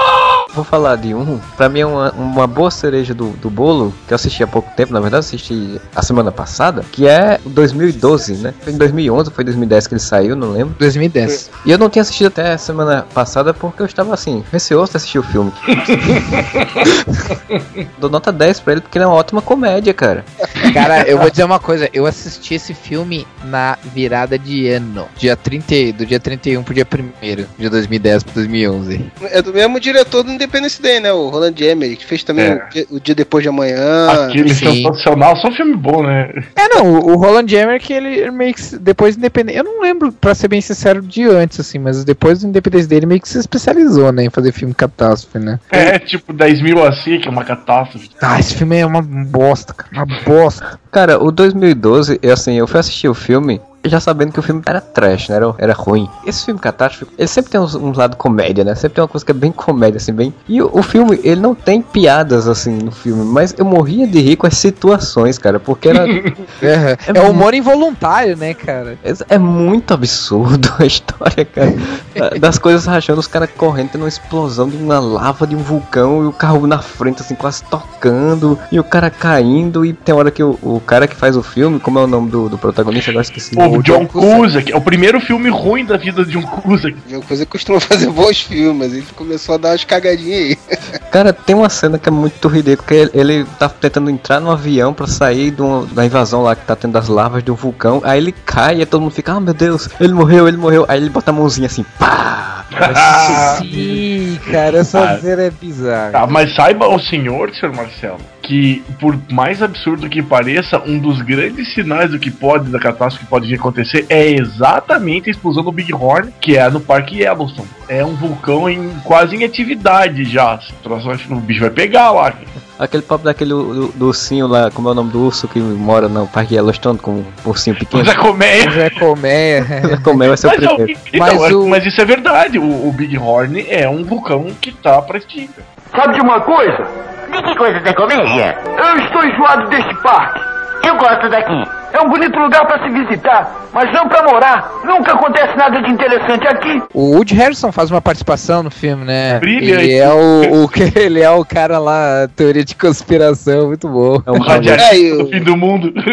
Vou falar de um, pra mim é uma, uma boa cereja do, do bolo, que eu assisti há pouco tempo, na verdade assisti a semana passada, que é o 2012, né? Foi em 2011 ou foi em 2010 que ele saiu, não lembro. 2010. E eu não tinha assistido até a semana passada porque eu estava assim, receoso de assistir o filme. Dou nota 10 pra ele porque ele é uma ótima comédia, cara. Cara, eu vou dizer uma coisa, eu assisti esse filme na virada de ano, dia 30, do dia 31 pro dia 1 de 2010 pro 2011. É do mesmo diretor do Independence Day, né? O Roland Emmerich, que fez também É. o, dia, o Dia Depois de Amanhã. Aquele sim. sensacional, só filme bom, né? É, não, o o Roland Emmerich, ele meio que depois do Independente, eu não lembro, pra ser bem sincero, de antes, assim, mas depois do Independence dele meio que se especializou, né, em fazer filme catástrofe, né. É tipo 10 mil assim, que é uma catástrofe. Ah, esse filme é uma bosta, cara, uma bosta. Cara, o 2012, eu, assim, eu fui assistir o filme já sabendo que o filme era trash, né? Era, era ruim. Esse filme catástrofe, ele sempre tem uns, uns lado comédia, né? Sempre tem uma coisa que é bem comédia, assim, bem. E o, o filme, ele não tem piadas, assim, no filme, mas eu morria de rir com as situações, cara, porque era. É, é humor involuntário, né, cara. É, é muito absurdo a história, cara. Da- Das coisas rachando, os caras correndo, tendo uma explosão de uma lava de um vulcão e o carro na frente, assim, quase tocando, e o cara caindo. E tem hora que o, o cara que faz o filme, como é o nome do, do protagonista, agora esqueci. O John Cusack, é o primeiro filme ruim da vida de John Cusack. Coisa que costuma fazer bons filmes, ele começou a dar umas cagadinhas aí. Cara, tem uma cena que é muito ridícula, porque ele, ele tá tentando entrar no avião pra sair de uma- da invasão lá que tá tendo das lavas de um vulcão. Aí ele cai e todo mundo fica, ah meu Deus, ele morreu, ele morreu. Aí ele bota a mãozinha assim, pá! Sim, cara, essa Ah. cena é bizarra. Tá, mas saiba o senhor, senhor Marcelo, que por mais absurdo que pareça, um dos grandes sinais do que pode, da catástrofe que pode acontecer, é exatamente a explosão do Big Horn, que é no Parque Yellowstone. É um vulcão em quase em atividade já. O O bicho vai pegar lá. Aquele papo daquele do, do ursinho lá, como é o nome do urso que mora no Parque Yellowstone com um ursinho pequeno? Zé Colmeia. Zé Colmeia. Zé Colmeia vai ser o Mas, não, primeiro. então, Mas é- o- mas isso é verdade. O, o Big Horn é um vulcão que tá pra extinta. Sabe de uma coisa? De que coisa, Zé Comédia? Eu estou enjoado deste parque. Eu gosto daqui. É um bonito lugar para se visitar, mas não para morar. Nunca acontece nada de interessante aqui. O Woody Harrison faz uma participação no filme, né? Brilha Ele aí. é o, o que ele é o cara lá, teoria de conspiração, muito bom. É um Radiação É, e o- do fim do mundo.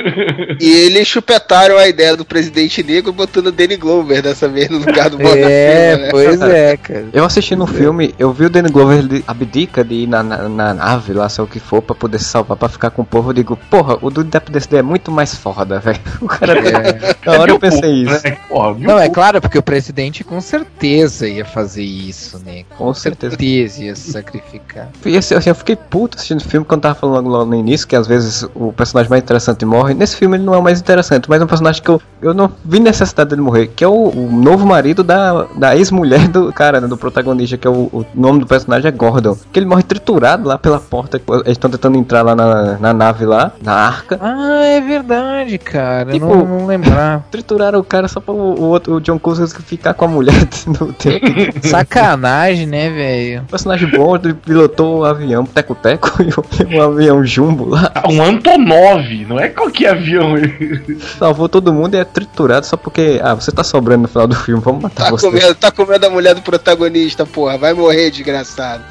E eles chupetaram a ideia do presidente negro botando o Danny Glover dessa vez no lugar do Morgan É, né? pois é, cara. Eu assisti no filme, eu vi o Danny Glover ele abdica de ir na, na, na nave, lá, sei o que for, pra poder se salvar, pra ficar com o povo. Eu digo, porra, o do Independence Day é muito mais foda, velho. O cara. Na hora eu pensei isso. Né? Porra, Não, é claro, porque o presidente com certeza ia fazer isso, né? Com certeza. ia se sacrificar. E assim, assim, eu fiquei puto assistindo o filme quando tava falando logo, logo no início, que às vezes o personagem mais interessante morre. Nesse filme ele não é o mais interessante, mas é um personagem que eu, eu não vi necessidade dele morrer, que é o, o novo marido da, da ex-mulher do cara, né, do protagonista, que é o, o nome do personagem é Gordon. Que ele morre triturado lá pela porta. Eles estão tentando entrar lá na, na nave lá, na arca. Ah, é verdade, cara. Tipo- não, não lembrar. Trituraram o cara só pra o, o outro, o John Cusack ficar com a mulher no tempo. Sacanagem, né, velho? personagem bom, ele pilotou o avião teco-teco e o, o avião jumbo lá. Ah, Um Antonov, não é qualquer avião. Salvou todo mundo e é triturado só porque, ah, você tá sobrando no final do filme, vamos matar Tá você. comendo, tá comendo a mulher do protagonista, porra. Vai morrer, desgraçado.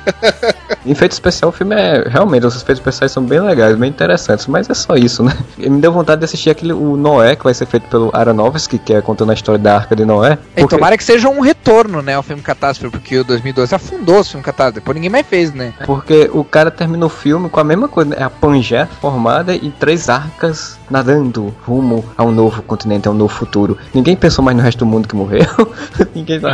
Em efeito especial, o filme é. Realmente, os efeitos especiais são bem legais, bem interessantes, mas é só isso, né? Me deu vontade de assistir aquele o Noé, que vai ser feito pelo Aronofsky, que é contando a história da arca de Noé. E porque- tomara que seja um retorno, né, ao filme Catástrofe, porque o 2012 afundou o filme Catástrofe, depois ninguém mais fez, né? Porque o cara termina o filme com a mesma coisa, né? É a Pangeia formada e três arcas nadando rumo a um novo continente, a um novo futuro. Ninguém pensou mais no resto do mundo que morreu. Ninguém tá-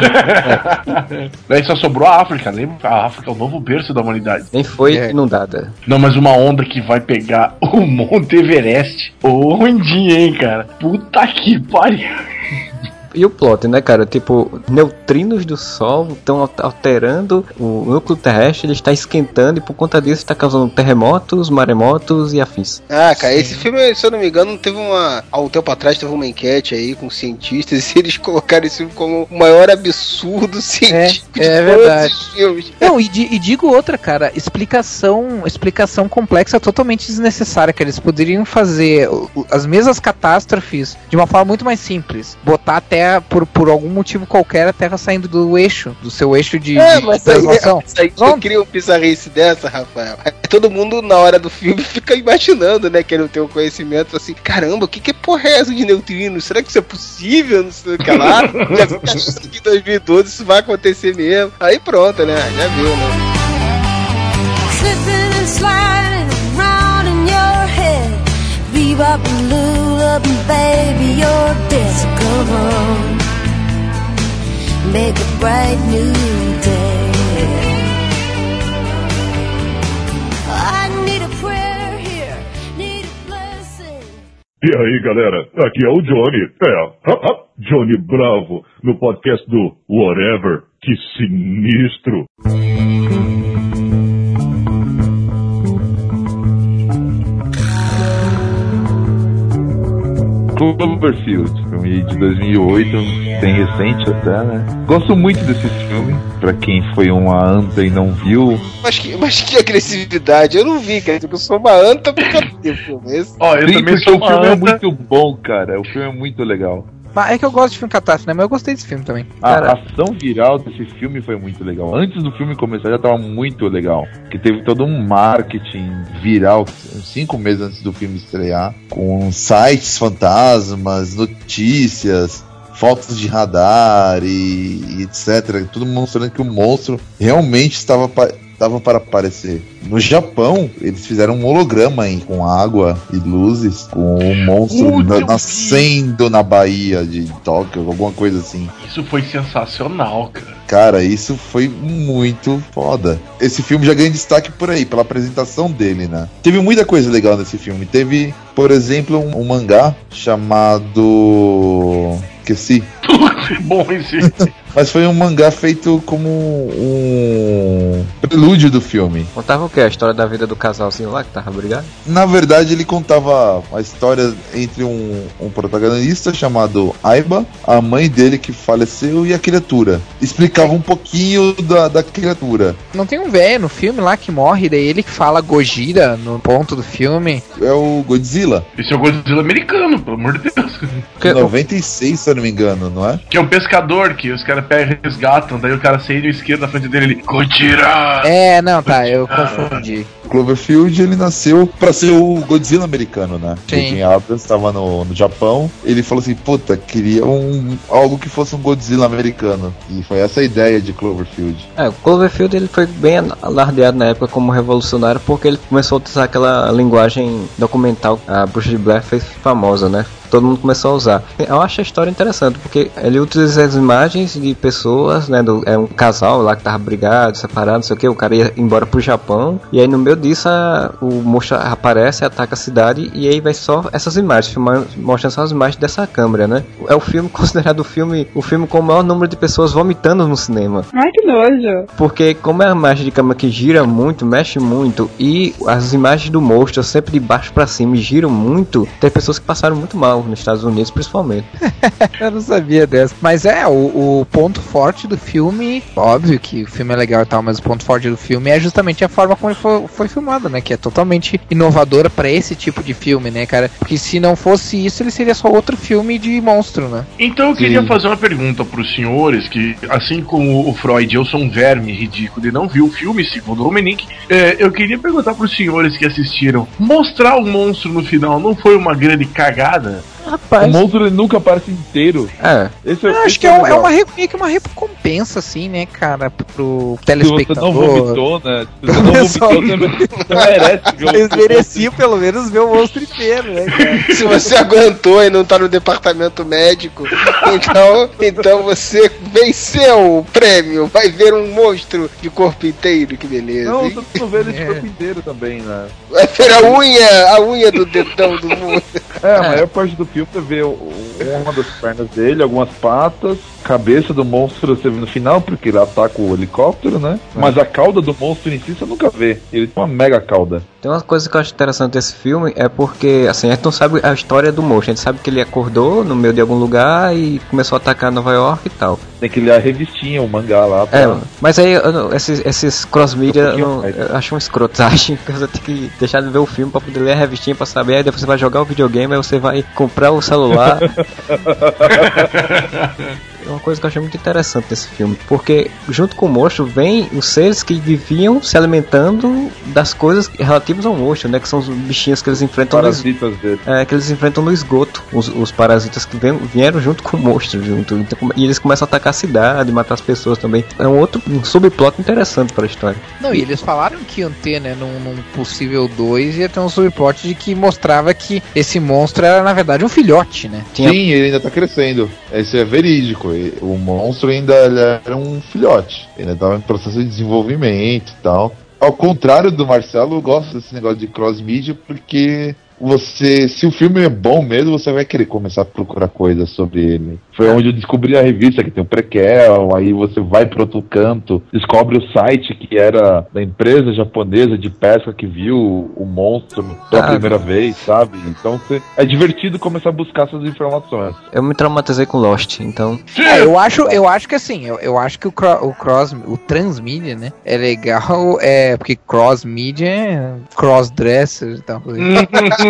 é, Daí só sobrou a África, lembra? A África é o novo berço da humanidade. nem foi É. inundada. Não, mas uma onda que vai pegar o Monte Everest. Onde, hein, cara? Puta que pariu. E o plot, né, cara? Tipo, neutrinos do Sol estão alterando o núcleo terrestre, ele está esquentando e por conta disso está causando terremotos, maremotos e afins. Ah, cara, esse filme, se eu não me engano, teve uma. Há um tempo atrás teve uma enquete aí com cientistas e eles colocaram esse filme como o maior absurdo científico é de todos verdade. os filmes. Não, e, di- e digo outra, cara, explicação, explicação complexa totalmente desnecessária, que eles poderiam fazer as mesmas catástrofes de uma forma muito mais simples. Botar a Terra, por, por algum motivo qualquer, a Terra saindo do eixo, do seu eixo de, É, de mas aí, translação. mas aí não cria uma bizarrice dessa, Rafael. Aí Todo mundo, na hora do filme, fica imaginando, né? Querendo ter um conhecimento assim: caramba, o que, que é porra é essa de neutrinos? Será que isso é possível? Não sei o que lá. Já fica achando que em 2012 isso vai acontecer mesmo. Aí pronto, né? Já viu, né? Slipping and sliding around in your head. Bebop and lula, baby, you're dead. So come on, make a bright new day. I need a prayer here, need a blessing. E aí, galera, aqui é o Johnny. É, hop, hop, Johnny Bravo, no podcast do Whatever. Que sinistro. Cloverfield, filme de 2008, bem recente até, né? Gosto muito desse filme, pra quem foi uma anta e não viu. Mas que, mas que agressividade, eu não vi, cara. Eu sou uma anta porque eu não vi o filme. Esse- Ó, eu Sim, também porque sou o filme é anta. muito bom, cara. O filme é muito legal. Mas é que eu gosto de filme catástrofe, né? Mas eu gostei desse filme também. A Cara- ação viral desse filme foi muito legal. Antes do filme começar já tava muito legal. Que teve todo um marketing viral cinco meses antes do filme estrear. com sites fantasmas, notícias, fotos de radar e, e etc. Tudo mostrando que o monstro realmente estava dava para aparecer. No Japão, eles fizeram um holograma aí, com água e luzes, com um monstro Uh, na- nascendo na Bahia de Tóquio, alguma coisa assim. Isso foi sensacional, cara. Cara, isso foi muito foda. Esse filme já ganha destaque por aí, pela apresentação dele, né? Teve muita coisa legal nesse filme. Teve, por exemplo, um, um mangá chamado. Esqueci. Bom esse. Mas foi um mangá feito como um prelúdio do filme. Contava o que? A história da vida do casalzinho lá que tava brigado? Na verdade, ele contava a história entre um, um protagonista chamado Aiba, a mãe dele que faleceu e a criatura. Explicava um pouquinho da, da criatura. Não tem um velho no filme lá que morre, daí ele que fala Gojira no ponto do filme. É o Godzilla. Esse é o Godzilla americano, pelo amor de Deus. 96, se eu não me engano, não é? Que é um pescador que os caras pegam e resgatam, daí o cara saindo esquerdo na frente dele, ele. Gojira! É, não, tá, eu confundi. Cloverfield ele nasceu pra ser o Godzilla americano, né? Sim. J.J. Abrams estava no, no Japão, ele falou assim, puta, queria um algo que fosse um Godzilla americano. E foi essa a ideia de Cloverfield. É, o Cloverfield ele foi bem alardeado na época como revolucionário porque ele começou a utilizar aquela linguagem documental que a Bruxa de Blair fez famosa, né? Todo mundo começou a usar. Eu acho a história interessante porque ele utiliza as imagens de pessoas, né? Do, é um casal lá que tava brigado, separado, não sei o que. O cara ia embora pro Japão e aí no meio disso a- o monstro aparece, ataca a cidade e aí vai só essas imagens, filmando, mostrando só as imagens dessa câmera, né? É o filme considerado o filme, o filme com o maior número de pessoas vomitando no cinema. Ai, que nojo. Porque como é a imagem de câmera que gira muito, mexe muito, e as imagens do monstro sempre de baixo pra cima e giram muito, tem pessoas que passaram muito mal nos Estados Unidos, principalmente. Eu não sabia dessa. Mas é, o, o ponto forte do filme, óbvio que o filme é legal e tal, mas o ponto forte do filme é justamente a forma como ele foi, foi filmado, né? Que é totalmente inovadora pra esse tipo de filme, né, cara? Porque se não fosse isso, ele seria só outro filme de monstro, né? Então eu queria Sim. fazer uma pergunta pros senhores, que assim como o Freud, eu sou um verme ridículo e não vi o filme, segundo o Dominique, é, eu queria perguntar pros senhores que assistiram, mostrar o monstro no final não foi uma grande cagada? O monstro ele nunca aparece inteiro. É. Esse, Eu esse acho que é, é legal. uma, meio que uma recompensa, assim, né, cara, pro Se você telespectador. não vomitou, né? Se você não Pessoal- vomitou, você merece Eles mereciam pelo menos ver o monstro inteiro, né, cara? Se você aguentou e não tá no departamento médico, então, então você venceu o prêmio. Vai ver um monstro de corpo inteiro, que beleza. Não, não vê ele de É. corpo inteiro também, né? Vai ver a unha, a unha do dedão do mundo. É, a maior parte do filme vê uma das pernas dele, algumas patas, cabeça do monstro você vê no final, porque ele ataca o helicóptero, né? Mas a cauda do monstro em si você nunca vê. Ele tem uma mega cauda. Tem uma coisa que eu acho interessante desse filme é porque, assim, a gente não sabe a história do monstro. A gente sabe que ele acordou no meio de algum lugar e começou a atacar Nova York e tal. Tem que ler a revistinha, o mangá lá. pra- É, mas aí eu esses, esses cross-media Um eu, eu acho uma escrotagem, porque você tem que deixar de ver o filme pra poder ler a revistinha pra saber, aí depois você vai jogar o videogame, aí você vai comprar o celular. É uma coisa que eu achei muito interessante nesse filme, porque junto com o monstro vem os seres que viviam se alimentando das coisas relativas ao monstro, né? Que são os bichinhos que eles enfrentam no, es- Parasitas dele. é, que eles enfrentam no esgoto, os, os parasitas que vem- vieram junto com o monstro, junto. Então, e eles começam a atacar a cidade, matar as pessoas também. É um outro um subplot interessante para a história. Não, e eles falaram que iam ter, né, num, num possível 2, ia ter um subplot de que mostrava que esse monstro era, na verdade, um filhote, né? Tinha- Sim, ele ainda tá crescendo. Isso é verídico. O monstro ainda era um filhote. Ainda tava em processo de desenvolvimento e tal. Ao contrário do Marcelo, eu gosto desse negócio de cross-media porque você, se o filme é bom mesmo, você vai querer começar a procurar coisas sobre ele. Foi onde eu descobri a revista que tem o prequel, aí você vai para outro canto, descobre o site que era da empresa japonesa de pesca que viu o monstro pela Ah. primeira vez, sabe? Então você- é divertido começar a buscar essas informações. Eu me traumatizei com Lost, então. É, eu acho, eu acho que assim, eu, eu acho que o, cro- o cross, o transmídia, né, é legal, é porque cross mídia é cross dresser e tal.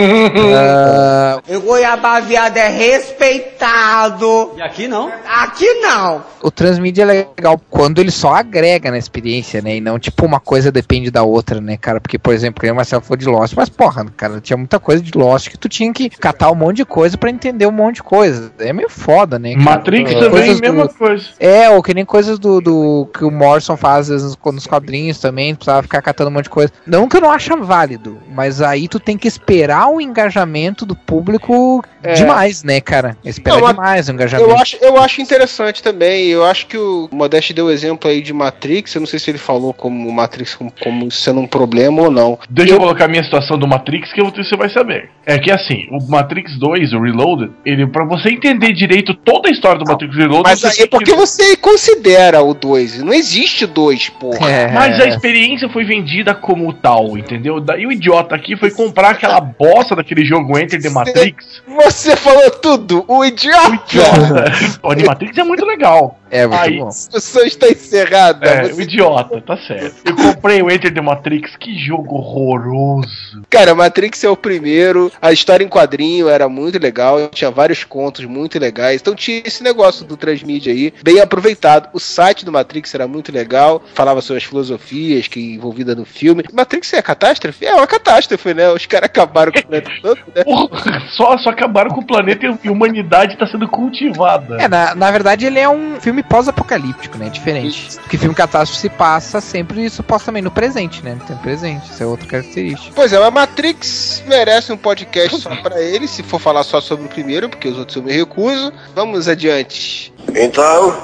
Ah, Em Goiabá, viado é respeitado. E aqui não? Aqui não. o transmídia é legal quando ele só agrega na experiência, né? E não tipo uma coisa depende da outra, né, cara? Porque, por exemplo, o Marcelo falou de Lost, mas porra, cara, tinha muita coisa de Lost que tu tinha que catar um monte de coisa pra entender um monte de coisa. É meio foda, né? cara? Matrix É, também, coisas mesma do- coisa. É, ou que nem coisas do, do que o Morrison faz às vezes, nos quadrinhos também, precisava ficar catando um monte de coisa. Não que eu não ache válido, mas aí tu tem que esperar o engajamento do público É. demais, né, cara? Esperar Não, mas demais o engajamento. Eu acho, eu acho interessante também. Eu acho que o Modeste deu o exemplo aí de Matrix. Eu não sei se ele falou como Matrix como, como sendo um problema ou não. Deixa eu colocar a minha situação do Matrix que você vai saber. É que assim, o Matrix 2, o Reloaded, ele para você entender direito toda a história do Matrix Reloaded, Mas aí é porque que- você considera o 2. Não existe dois, porra. É. Mas a experiência foi vendida como tal, entendeu? Daí o idiota aqui foi comprar aquela bosta daquele jogo Enter the Matrix. Você falou tudo, o idiota. o Animatrix é muito legal. É, muito Aí, bom. A discussão está encerrada. É, Você- idiota, tá certo. Eu comprei o Enter the Matrix, que jogo horroroso. Cara, Matrix é o primeiro. A história em quadrinho era muito legal. Tinha vários contos muito legais. Então tinha esse negócio do transmídia aí, bem aproveitado. O site do Matrix era muito legal. Falava sobre as filosofias que envolvida no filme. Matrix é catástrofe? É uma catástrofe, né? Os caras acabaram com o planeta todo, né? Porra, só, só acabaram com o planeta e a humanidade tá sendo cultivada. É, na, na verdade ele é um filme pós-apocalíptico, né? Diferente. Porque filme catástrofe se passa sempre supostamente no presente, né? No tempo presente. Isso é outra característica. Pois é, mas Matrix merece um podcast só pra ele, se for falar só sobre o primeiro, porque os outros eu me recuso. Vamos adiante. Então,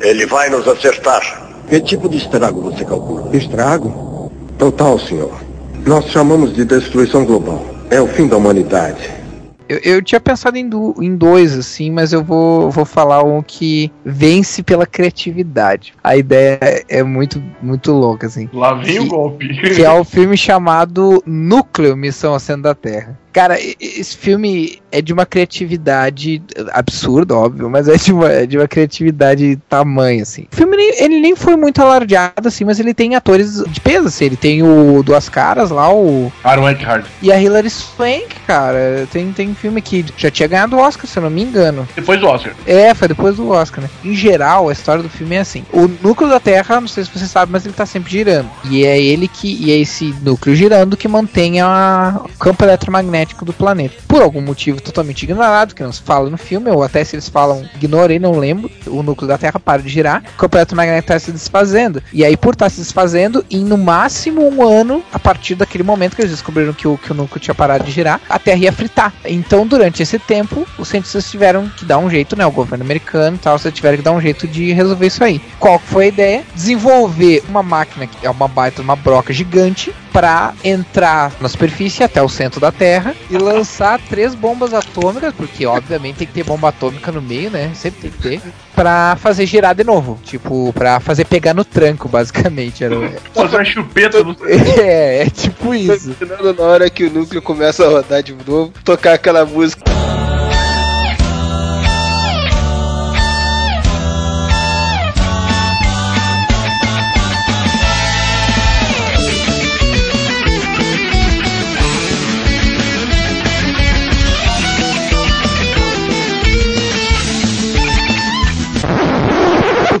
ele vai nos acertar. Que tipo de estrago você calcula? Estrago? Total, senhor. Nós chamamos de destruição global. É o fim da humanidade. Eu, eu tinha pensado em, du- em dois, assim, mas eu vou, vou falar um que vence pela criatividade. A ideia é, muito, muito louca, assim. Lá vem o golpe. Que é o filme chamado Núcleo Missão Acendo da Terra. Cara, esse filme é de uma criatividade absurda, óbvio, mas é de uma, é de uma criatividade tamanho, assim. O filme, nem- ele nem foi muito alardeado, assim, mas ele tem atores de peso, assim. Ele tem o Duas Caras lá, o... Aaron Eckhart. E a Hilary Swank, cara. Tem, tem filme que já tinha ganhado o Oscar, se eu não me engano. Depois do Oscar. É, foi depois do Oscar, né? Em geral, a história do filme é assim: o núcleo da Terra, não sei se você sabe, mas ele tá sempre girando. E é ele que. E é esse núcleo girando que mantém a- o campo eletromagnético do planeta. Por algum motivo totalmente ignorado, que não se fala no filme, ou até se eles falam, ignorei, não lembro. O núcleo da Terra para de girar, o campo eletromagnético tá se desfazendo. E aí, por estar se desfazendo, em no máximo um ano, a partir daquele momento que eles descobriram que o, que o núcleo tinha parado de girar, a Terra ia fritar. Então, durante esse tempo, os cientistas tiveram que dar um jeito, né? O governo americano e tal, tiveram que dar um jeito de resolver isso aí. Qual foi a ideia? Desenvolver uma máquina que é uma baita, uma broca gigante, para entrar na superfície até o centro da Terra e lançar três bombas atômicas, porque obviamente tem que ter bomba atômica no meio, né? Sempre tem que ter, para fazer girar de novo. Tipo, para fazer pegar no tranco, basicamente. Era... Fazer uma chupeta no. É, é tipo isso. Na hora que o núcleo começa a rodar de novo, tocar aquela música.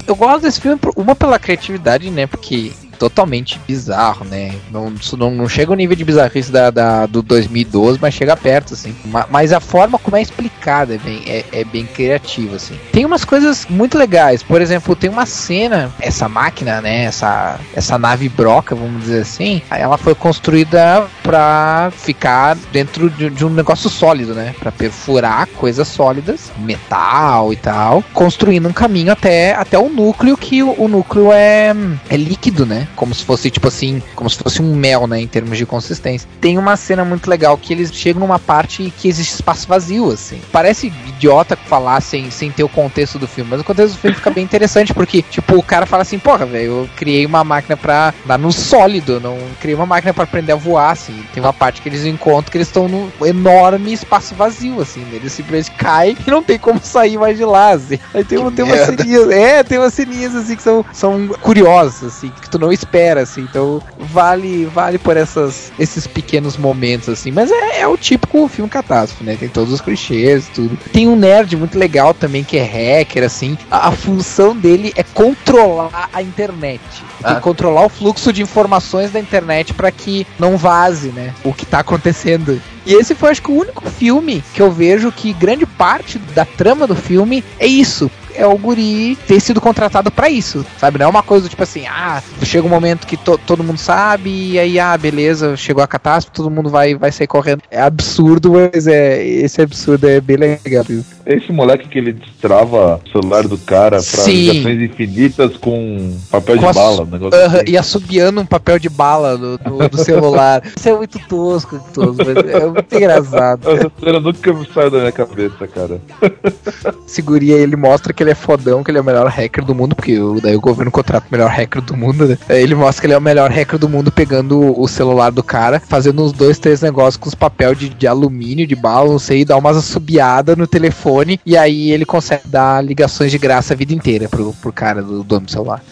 Eu gosto desse filme, uma pela criatividade, né? Porque totalmente bizarro, né? Não, não, não chega ao nível de bizarrice da, da- do 2012, mas chega perto, assim. Ma- Mas a forma como é explicada é bem, é, é bem criativa, assim. Tem umas coisas muito legais. Por exemplo, tem uma cena, essa máquina, né? Essa, essa nave broca, vamos dizer assim, ela foi construída pra ficar dentro de, de um negócio sólido, né? Pra perfurar coisas sólidas, metal e tal, construindo um caminho até, até o núcleo, que o, o núcleo é, é líquido, né? Como se fosse, tipo assim, como se fosse um mel, né? Em termos de consistência. Tem uma cena muito legal que eles chegam numa parte que existe espaço vazio, assim. Parece idiota falar sem, sem ter o contexto do filme, mas o contexto do filme fica bem interessante, porque, tipo, o cara fala assim, porra, velho, eu criei uma máquina pra dar no sólido, não criei uma máquina pra aprender a voar, assim. Tem uma parte que eles encontram que eles estão num enorme espaço vazio, assim. Eles simplesmente caem e não tem como sair mais de lá, assim. Aí tem, um- tem umas ceninhas, é, tem umas ceninhas, assim, que são, são curiosas, assim, que tu não espera, assim. Então vale vale por essas, esses pequenos momentos, assim. Mas é, é o típico filme catástrofe, né? Tem todos os clichês e tudo. Tem um nerd muito legal também que é hacker, assim. A, a função dele é controlar a internet. Ah. controlar o fluxo de informações da internet para que não vaze, né? O que tá acontecendo. E esse foi, acho que, o único filme que eu vejo que grande parte da trama do filme é isso. É o guri ter sido contratado pra isso, sabe? Não é uma coisa tipo assim, ah, chega um momento que to- todo mundo sabe, e aí, ah, beleza, chegou a catástrofe, todo mundo vai, vai sair correndo. É absurdo, mas é, esse absurdo é bem legal. viu? Esse moleque que ele destrava o celular do cara pra Sim. ligações infinitas com papel Com de a- bala, um negócio Aham, assim. e assobiando um papel de bala do, do- do celular. Isso é muito tosco, tosco mas é muito engraçado. Essa cena nunca me saiu da minha cabeça, cara. Esse guri aí, ele mostra que ele é fodão, que ele é o melhor hacker do mundo, porque daí o governo contrata o melhor hacker do mundo, né? Ele mostra que ele é o melhor hacker do mundo pegando o celular do cara, fazendo uns dois, três negócios com os papel de, de alumínio, de bala, não sei, dá umas assobiadas no telefone, e aí ele consegue dar ligações de graça a vida inteira pro, pro cara do dono do celular.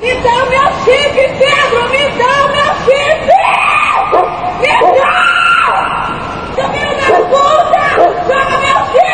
Me dá o meu chip, Pedro! Me dá o meu chip! Me dá! Seu filho da puta! Dá meu chip!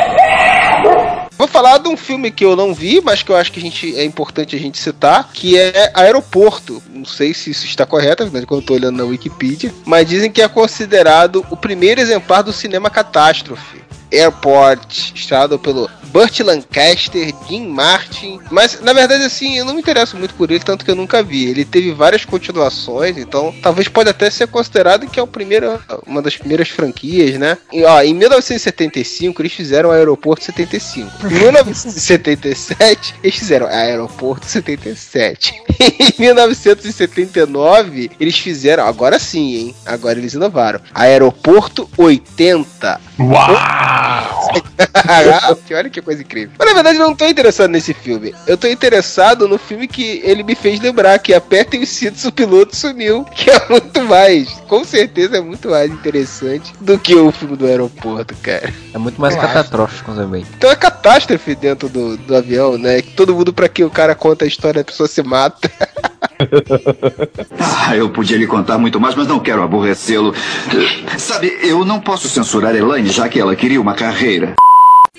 Vou falar de um filme que eu não vi, mas que eu acho que a gente, é importante a gente citar, que é Aeroporto. Não sei se isso está correto, afinal de contas eu tô olhando na Wikipedia, mas dizem que é considerado o primeiro exemplar do cinema catástrofe. Airport, estrelado pelo Burt Lancaster, Jim Martin. Mas, na verdade, assim, eu não me interesso muito por ele, tanto que eu nunca vi. Ele teve várias continuações, então talvez pode até ser considerado que é o primeiro, uma das primeiras franquias, né? E, ó, em 1975, eles fizeram o Aeroporto 75. Em 1977, eles fizeram Aeroporto 77. em 1979, eles fizeram, agora sim, hein? Agora eles inovaram. Aeroporto 80. Uau! Olha que coisa incrível. Mas na verdade eu não tô interessado nesse filme. Eu tô interessado no filme que ele me fez lembrar, que apertem os cintos, o piloto sumiu. Que é muito mais, com certeza é muito mais interessante do que o filme do aeroporto, cara. É muito mais Claro. catastrófico também. Então é catástrofe dentro do, do avião, né? Todo mundo pra que o cara conta a história, a pessoa se mata. Ah, eu podia lhe contar muito mais, mas não quero aborrecê-lo. Sabe, eu não posso censurar Elaine, já que ela queria uma carreira.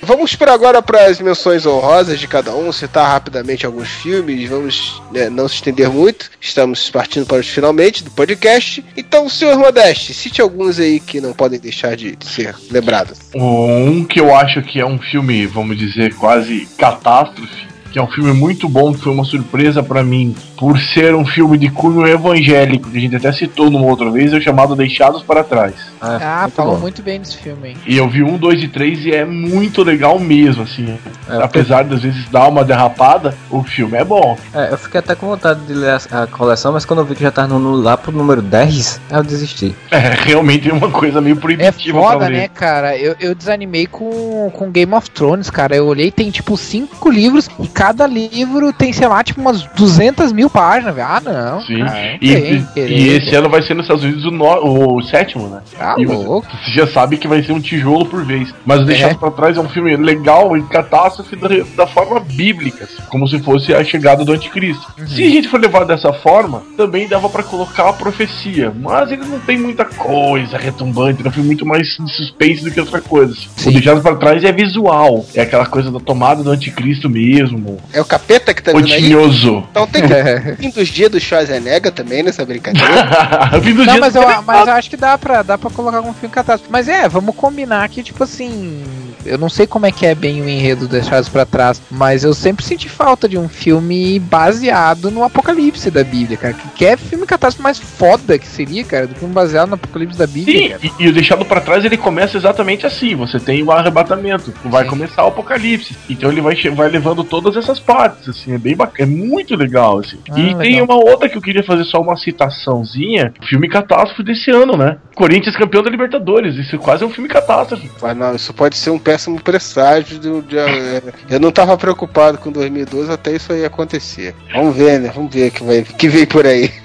Vamos por agora para as menções honrosas de cada um, citar rapidamente alguns filmes, vamos né, não se estender muito, estamos partindo para os finalmente do podcast. Então, senhor Modeste, cite alguns aí que não podem deixar de ser lembrados. Um que eu acho que é um filme, vamos dizer, quase catástrofe, que é um filme muito bom, que foi uma surpresa pra mim, por ser um filme de cunho evangélico, que a gente até citou numa outra vez, é o chamado Deixados para Trás. Ah, falou muito bem desse filme, hein? E eu vi um, dois e três e é muito legal mesmo, assim. Apesar de às vezes dar uma derrapada, o filme é bom. É, eu fiquei até com vontade de ler a, a coleção, mas quando eu vi que já tava no, no- lá pro número 10, eu desisti. É, realmente é uma coisa meio É proibitiva foda, pra ler. né, cara? Eu, eu desanimei com, com Game of Thrones, cara. Eu olhei, tem tipo cinco livros e cada livro tem, sei lá, tipo umas 200 mil páginas, velho. Ah, não. Sim. cara, e, tem e- e esse ano vai ser nos Estados Unidos o, no- o sétimo, né? Ah, e você, louco. você já sabe que vai ser um tijolo por vez. Mas o Deixado É. pra Trás é um filme legal e catástrofe da, da forma bíblica, assim, como se fosse a chegada do anticristo. Uhum. Se a gente for levar dessa forma, também dava pra colocar a profecia. Mas ele não tem muita coisa retumbante, é um filme muito mais de suspense do que outra coisa. assim. O Deixado pra Trás é visual, é aquela coisa da tomada do anticristo mesmo. É o capeta que tá O vindo aí? tinhoso. Então tem que fim dos dias do Schwarzenegger também nessa brincadeira. Fim dos Não, dias mas do eu, mas eu acho que dá pra, dá pra colocar como filme catástrofe. Mas é, vamos combinar que, tipo assim. Eu não sei como é que é bem o enredo deixados pra trás, mas eu sempre senti falta de um filme baseado no apocalipse da Bíblia, cara. Que, que é filme catástrofe mais foda que seria, cara, do que um baseado no apocalipse da Bíblia, Sim, cara. e, e o Deixado pra Trás ele começa exatamente assim: você tem o arrebatamento, vai começar o apocalipse. Então ele vai, vai levando todas essas partes, assim, é bem bacana, é muito legal, assim. Ah, e legal. tem uma outra que eu queria fazer só uma citaçãozinha: filme catástrofe desse ano, né? Corinthians campeão da Libertadores, isso quase é um filme catástrofe. Mas não, isso pode ser um péssimo presságio. Do, de- é, eu não tava preocupado com 2012 até isso aí acontecer. Vamos ver, né? Vamos ver o que, vai, que vem por aí.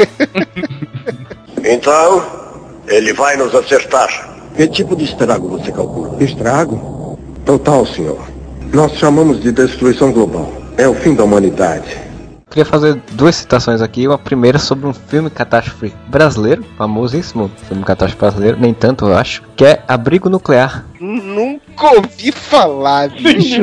Então, ele vai nos acertar. Que tipo de estrago você calcula? Estrago? Total, senhor. Nós chamamos de destruição global. É o fim da humanidade. Queria fazer duas citações aqui. Uma primeira sobre um filme catástrofe brasileiro, famosíssimo filme catástrofe brasileiro, nem tanto eu acho, que é Abrigo Nuclear. Nunca ouvi falar, bicho.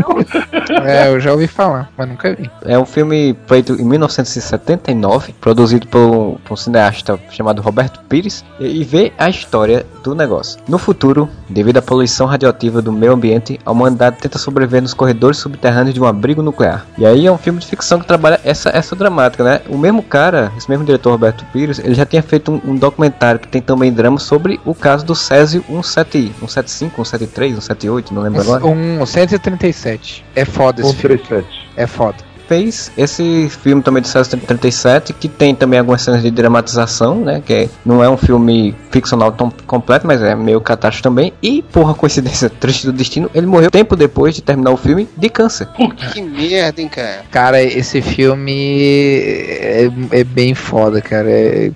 É, eu já ouvi falar, mas nunca vi. É um filme feito em 1979, produzido por um, por um cineasta chamado Roberto Pires, e, e vê a história do negócio. No futuro, devido à poluição radioativa do meio ambiente, a humanidade tenta sobreviver nos corredores subterrâneos de um abrigo nuclear. E aí é um filme de ficção que trabalha essa, essa dramática, né? O mesmo cara, esse mesmo diretor Roberto Pires, ele já tinha feito um, um documentário que tem também drama sobre o caso do Césio 17, 175, 173, 178, não lembro agora. Um 137. É foda esse filme. 137. É foda. fez esse filme também de 1937, que tem também algumas cenas de dramatização, né? Que não é um filme ficcional tão completo, mas é meio catástrofe também. E, porra, coincidência triste do destino, ele morreu tempo depois de terminar o filme de câncer. Que merda, hein, cara. Cara, esse filme é, é bem foda, cara. É-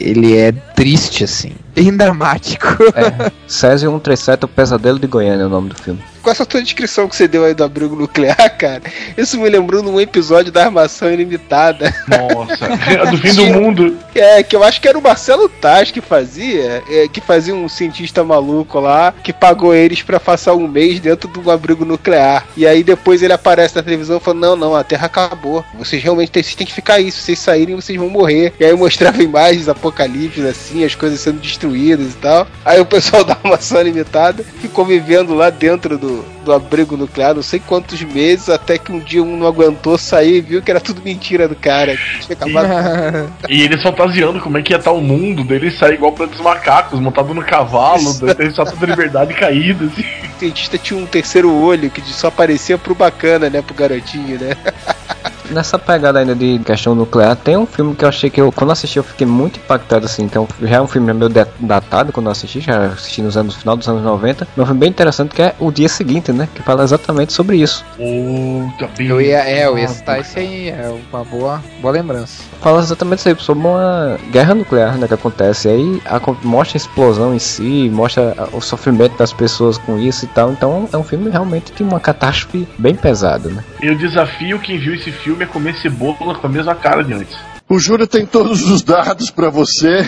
ele é triste, assim. Bem dramático. É. Césio 137, O Pesadelo de Goiânia é o nome do filme. Com essa tua descrição que você deu aí do abrigo nuclear, cara, isso me lembrou num episódio da Armação Ilimitada. Nossa, é do fim do mundo. É, que eu acho que era o Marcelo Taz que fazia, é, que fazia um cientista maluco lá, que pagou eles pra passar um mês dentro de um abrigo nuclear. E aí depois ele aparece na televisão falando, não, não, a Terra acabou. Vocês realmente têm, vocês têm que ficar aí, se vocês saírem, vocês vão morrer. E aí mostrava imagens apocalípticas, assim, as coisas sendo destruídas e tal. Aí o pessoal da Armação Limitada ficou vivendo lá dentro do, do abrigo nuclear, não sei quantos meses, até que um dia um não aguentou sair e viu que era tudo mentira do cara. acabado. E eles fantasiando como é que ia estar o mundo dele sair igual para dos macacos, montado no cavalo, daí só toda liberdade caída, assim. O cientista tinha um terceiro olho que só aparecia pro bacana, né? Pro garotinho, né? Nessa pegada ainda de questão nuclear, tem um filme que eu achei que eu, quando assisti, eu fiquei muito impactado assim. Então, já é um filme meio datado quando eu assisti, já assisti nos anos, no final dos anos 90. Mas um filme bem interessante que é O Dia Seguinte, né? Que fala exatamente sobre isso. Puta. Eu ia, é, eu ia citar esse aí, é uma boa, boa lembrança. Fala exatamente isso aí, sobre uma guerra nuclear né, que acontece. E aí a- mostra a explosão em si, mostra o sofrimento das pessoas com isso e tal. Então é um filme realmente de uma catástrofe bem pesada, né? Eu desafio quem viu esse filme a comer cebola com a mesma cara de antes. O Júlio tem todos os dados pra você.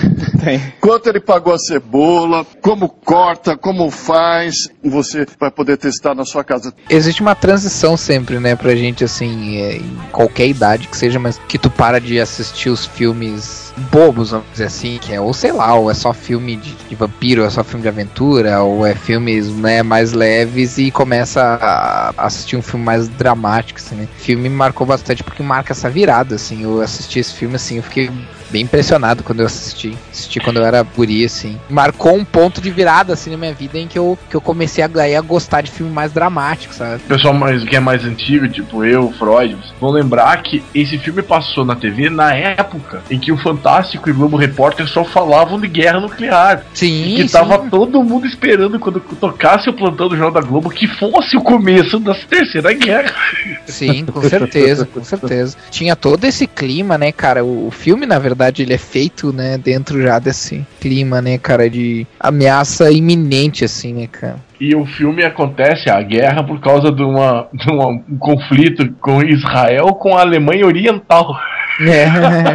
Quanto ele pagou a cebola, como corta, como faz. Você vai poder testar na sua casa. Existe uma transição sempre, né, pra gente, assim, é, em qualquer idade que seja, mas que tu para de assistir os filmes bobos, vamos dizer assim, que é, ou sei lá, ou é só filme de, de vampiro, ou é só filme de aventura, ou é filmes, né, mais leves e começa a assistir um filme mais dramático, assim, né. O filme me marcou bastante porque marca essa virada, assim, eu assisti esse filme, assim, eu fiquei bem impressionado quando eu assisti. Assisti quando eu era guri, assim. Marcou um ponto de virada, assim, na minha vida em que eu, que eu comecei a, a gostar de filme mais dramático, sabe? O pessoal mais, que é mais antigo, tipo eu, Freud, vão lembrar que esse filme passou na TV na época em que o Fantástico e o Globo Repórter só falavam de guerra nuclear. Sim. E que tava todo mundo esperando quando tocasse o plantão do Jornal da Globo que fosse o começo da Terceira Guerra. Sim, com certeza, com certeza. Tinha todo esse clima, né, cara? O, o filme, na verdade, ele é feito, né, dentro já desse clima, né, cara, de ameaça iminente, assim, né, cara? E o filme acontece, a guerra, por causa de, uma, de uma- um conflito com Israel com a Alemanha Oriental. É,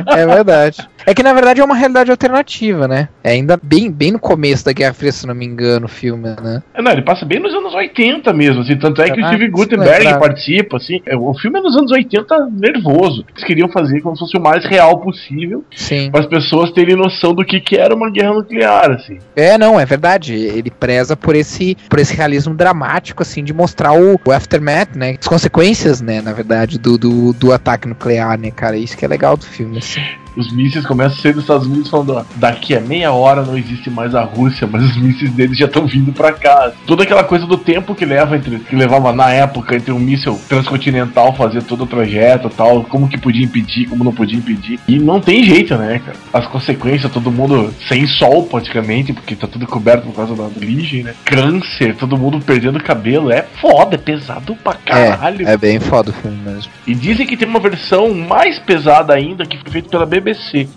é verdade. É que na verdade é uma realidade alternativa, né? É ainda bem, bem no começo da Guerra Fria, se não me engano, o filme, né? É, Não, ele passa bem nos anos 80 mesmo, assim, tanto é que o Ah, Steve isso Gutenberg lembrava. participa, assim, é, o filme é nos anos 80 nervoso, eles queriam fazer como se fosse o mais real possível, Sim. para as pessoas terem noção do que, que era uma guerra nuclear, assim. É, não, é verdade. Ele preza por esse, por esse realismo dramático, assim, de mostrar o, o aftermath, né? As consequências, né, na verdade, do, do, do ataque nuclear, né, cara? Isso que é legal do filme, assim. Os mísseis começam a ser dos Estados Unidos falando, ó, daqui a meia hora não existe mais a Rússia, mas os mísseis deles já estão vindo pra cá. Toda aquela coisa do tempo que leva entre que levava na época entre um míssil transcontinental fazer todo o trajeto tal, como que podia impedir, como não podia impedir. E não tem jeito, né, cara? As consequências, todo mundo sem sol praticamente, porque tá tudo coberto por causa da origem, né? Câncer, todo mundo perdendo cabelo, é foda, é pesado pra caralho. É, é bem foda o filme mesmo. E dizem que tem uma versão mais pesada ainda que foi feita pela BBC.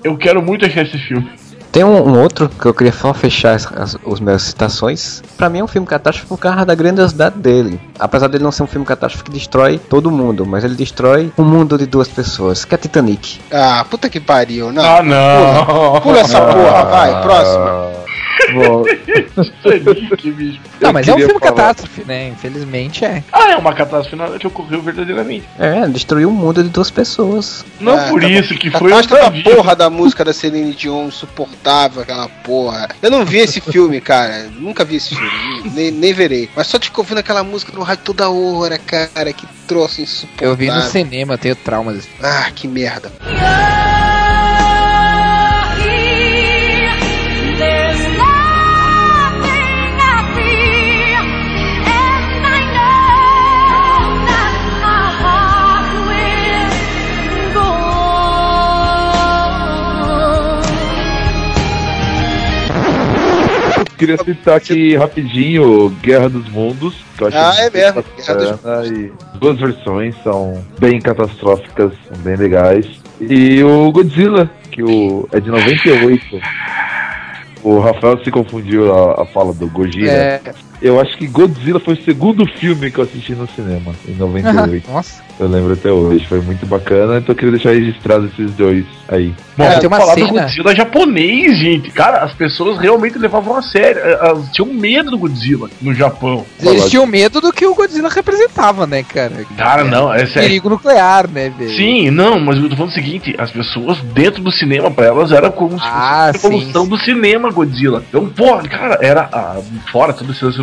Eu quero muito achar esse filme. Tem um, um outro que eu queria só fechar as, as, os meus citações. Pra mim é um filme catástrofe por causa da grandiosidade dele. Apesar dele não ser um filme catástrofe que destrói todo mundo, mas ele destrói um mundo de duas pessoas, que é Titanic. Ah, puta que pariu, não. Ah, não. Pula, pula essa porra, vai, próximo. Bom, Titanic, bicho. Não, mas é um filme falar- catástrofe, né? Infelizmente é. Ah, é uma catástrofe na- que ocorreu verdadeiramente. é, destruiu o mundo de duas pessoas. Não Ah, por tá isso, que foi Catástrofe outra da vida. porra da música da Celine Dion, insuportável aquela porra. Eu não vi esse filme, cara. Nunca vi esse filme. Nem, nem verei. Mas só de ficar ouvindo aquela música no rádio toda hora, cara. Que troço insuportável. Eu vi no cinema, tenho traumas. Ah, que merda. Queria citar aqui rapidinho Guerra dos Mundos. Que eu acho Ah, é mesmo, e Duas versões são bem catastróficas, são bem legais. E o Godzilla, que o, é de 98. O Rafael se confundiu a, a fala do Gojira. É. Eu acho que Godzilla foi o segundo filme que eu assisti no cinema, em 98. Nossa. Eu lembro até hoje, foi muito bacana, então eu queria deixar registrado esses dois aí. Bom, Cara, vamos tem uma falar do cena- Godzilla japonês, gente. Cara, as pessoas realmente levavam a sério. eh, Elas tinham medo do Godzilla no Japão. Eles tinham medo do que o Godzilla representava, né, cara? Cara, não, é sério. Perigo nuclear, né, velho? Sim, não, mas eu tô falando o seguinte, as pessoas dentro do cinema, pra elas, era como se Ah, fosse a evolução do cinema Godzilla. Então, pô, cara, era ah, fora todo esse lance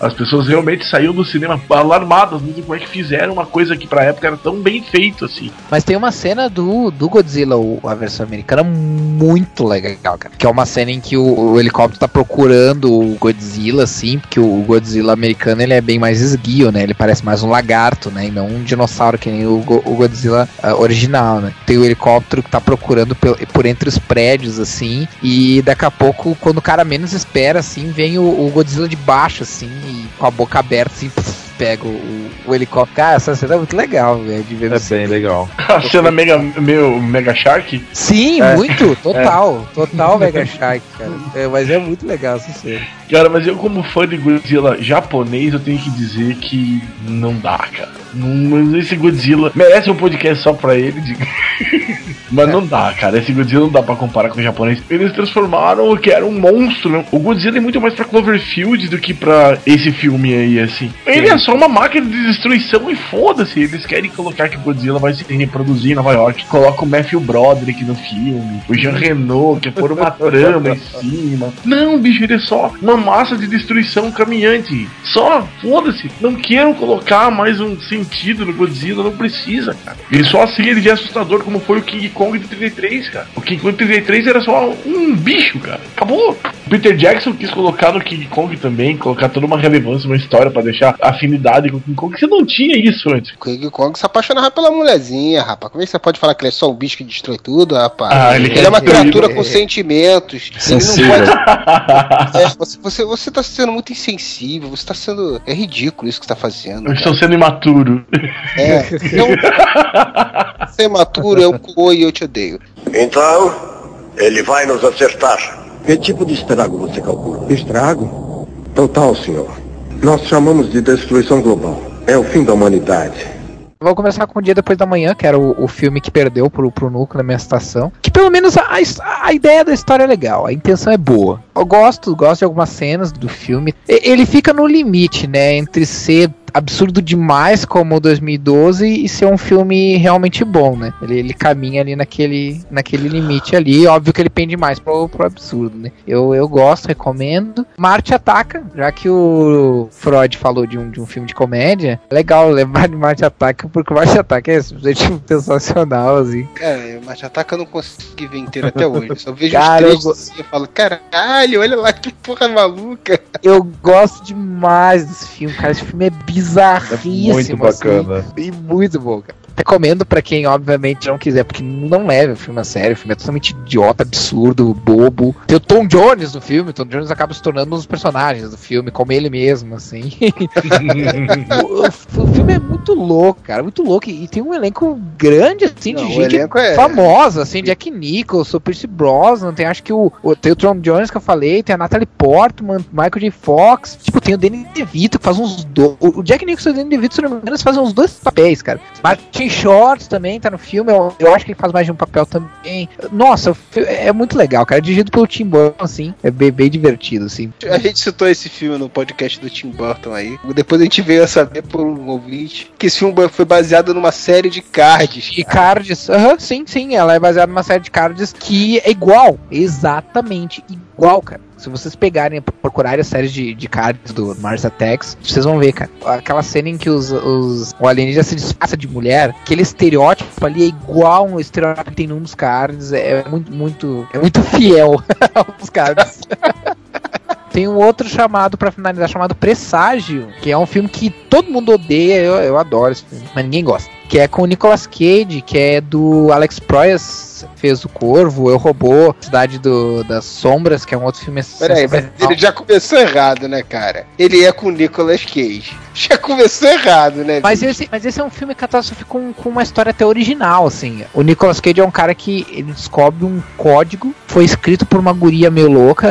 as pessoas realmente saíam do cinema alarmadas, não sei como é que fizeram uma coisa que pra época era tão bem feito assim. Mas tem uma cena do, do Godzilla, a versão americana, muito legal, cara. Que é uma cena em que o, o helicóptero tá procurando o Godzilla, assim, porque o Godzilla americano ele é bem mais esguio, né? Ele parece mais um lagarto, né? E não um dinossauro, que nem o, o Godzilla ah, original, né? Tem o helicóptero que tá procurando pel- por entre os prédios, assim, e daqui a pouco, quando o cara menos espera, assim, vem o, o Godzilla de baixo, assim, e com a boca aberta, assim, pega o, o helicóptero. Cara, essa cena é muito legal, velho, de ver É bem legal. A cena mega, meio Mega Shark. Sim, É. muito, total, total Mega Shark, cara. É, mas é muito legal essa cena. Cara, mas eu como fã de Godzilla japonês, eu tenho que dizer que não dá, cara. Mas esse Godzilla merece um podcast só pra ele, diga. Mas não dá, cara. Esse Godzilla não dá pra comparar com o japonês. Eles transformaram o que era um monstro. né? O Godzilla é muito mais pra Cloverfield do que pra esse filme aí, assim. Ele é só uma máquina de destruição e foda-se. Eles querem colocar que o Godzilla vai se reproduzir em Nova York. Coloca o Matthew Broderick no filme. O Jean Renault, que é por uma trama em cima. Não, bicho, ele é só uma massa de destruição caminhante. Só, foda-se. Não quero colocar mais um sentido no Godzilla, não precisa, cara. Ele só assim ele é assustador, como foi o King Kong de 33, cara. O King Kong de 33 era só um bicho, cara. Acabou. O Peter Jackson quis colocar no King Kong também, colocar toda uma relevância, uma história pra deixar afinidade com o King Kong. Você não tinha isso antes. King Kong se apaixonava pela mulherzinha, rapaz. Como é que você pode falar que ele é só um bicho que destrói tudo, rapaz? Ah, ele ele, quer é uma criatura né? com sentimentos. Sensível. Ele não pode. É, você, você, você tá sendo muito insensível, você tá sendo. É ridículo isso que você tá fazendo. Eu estou sendo imaturo. É. Então, é maturo, é um coi e eu te odeio. Então, ele vai nos acertar. Que tipo de estrago você calcula? Estrago? Total, senhor. Nós chamamos de destruição global. É o fim da humanidade. Vou começar com o Dia Depois da Manhã, que era o, o filme que perdeu pro, pro núcleo da minha estação. Que pelo menos a, a, a ideia da história é legal, a intenção é boa. Eu gosto, gosto de algumas cenas do filme. E- ele fica no limite, né, entre ser absurdo demais como 2012 e ser um filme realmente bom, né? Ele, ele caminha ali naquele, naquele limite ali. Óbvio que ele pende mais pro, pro absurdo, né? Eu, eu gosto, recomendo. Marte Ataca, já que o Freud falou de um, de um filme de comédia, é legal lembrar de Marte Ataca, porque o Marte Ataca é simplesmente sensacional, assim. Cara, Mate Ataca eu não consegui ver inteiro até hoje. Eu só vejo Cara, eu os trechos assim e falo, caralho, olha lá que porra maluca. Eu gosto demais desse filme, cara. Esse filme é bizarríssimo. Muito bacana. Assim, e muito bom, cara. Recomendo pra quem, obviamente, não quiser, porque não leva o filme a sério. O filme é totalmente idiota, absurdo, bobo. Tem o Tom Jones no filme, o Tom Jones acaba se tornando um dos personagens do filme, como ele mesmo, assim. o, o, filme é muito louco, cara, muito louco. E, tem um elenco grande, assim, Não, de gente é- famosa, assim, Jack Nicholson, Percy Brosnan, tem acho que o, o- tem o Tom Jones que eu falei, tem a Natalie Portman, Michael J. Fox, tipo, tem o Danny DeVito que faz uns dois. O Jack Nicholson e o Danny DeVito, se não me engano, fazem uns dois papéis, cara. Martin Short também tá no filme, eu, eu acho que ele faz mais de um papel também. Nossa, fi- é muito legal, cara. É dirigido pelo Tim Burton, assim, é bem, bem divertido, assim. A gente citou esse filme no podcast do Tim Burton aí. Depois a gente veio a saber por um ouvinte que esse filme foi baseado numa série de cards. E cards, aham, sim, sim, ela é baseada numa série de cards que é igual, exatamente igual, cara. Se vocês pegarem e procurarem as séries de, de cards do Mars Attacks, vocês vão ver, cara. Aquela cena em que os, os, o alienígena se disfarça de mulher, aquele estereótipo ali é igual um estereótipo que tem num dos cards. É muito, muito, é muito fiel aos cards. Tem um outro chamado pra finalizar, chamado Presságio, que é um filme que todo mundo odeia, eu, eu adoro esse filme, mas ninguém gosta. Que é com o Nicolas Cage, que é do Alex Proyas, fez o Corvo, Eu Robô, Cidade do- das Sombras, que é um outro filme Peraí, mas ele já começou errado, né, cara? Ele é com o Nicolas Cage. Já começou errado, né? Mas esse, mas esse é um filme catástrofe com, com uma história até original, assim. O Nicolas Cage é um cara que ele descobre um código, foi escrito por uma guria meio louca,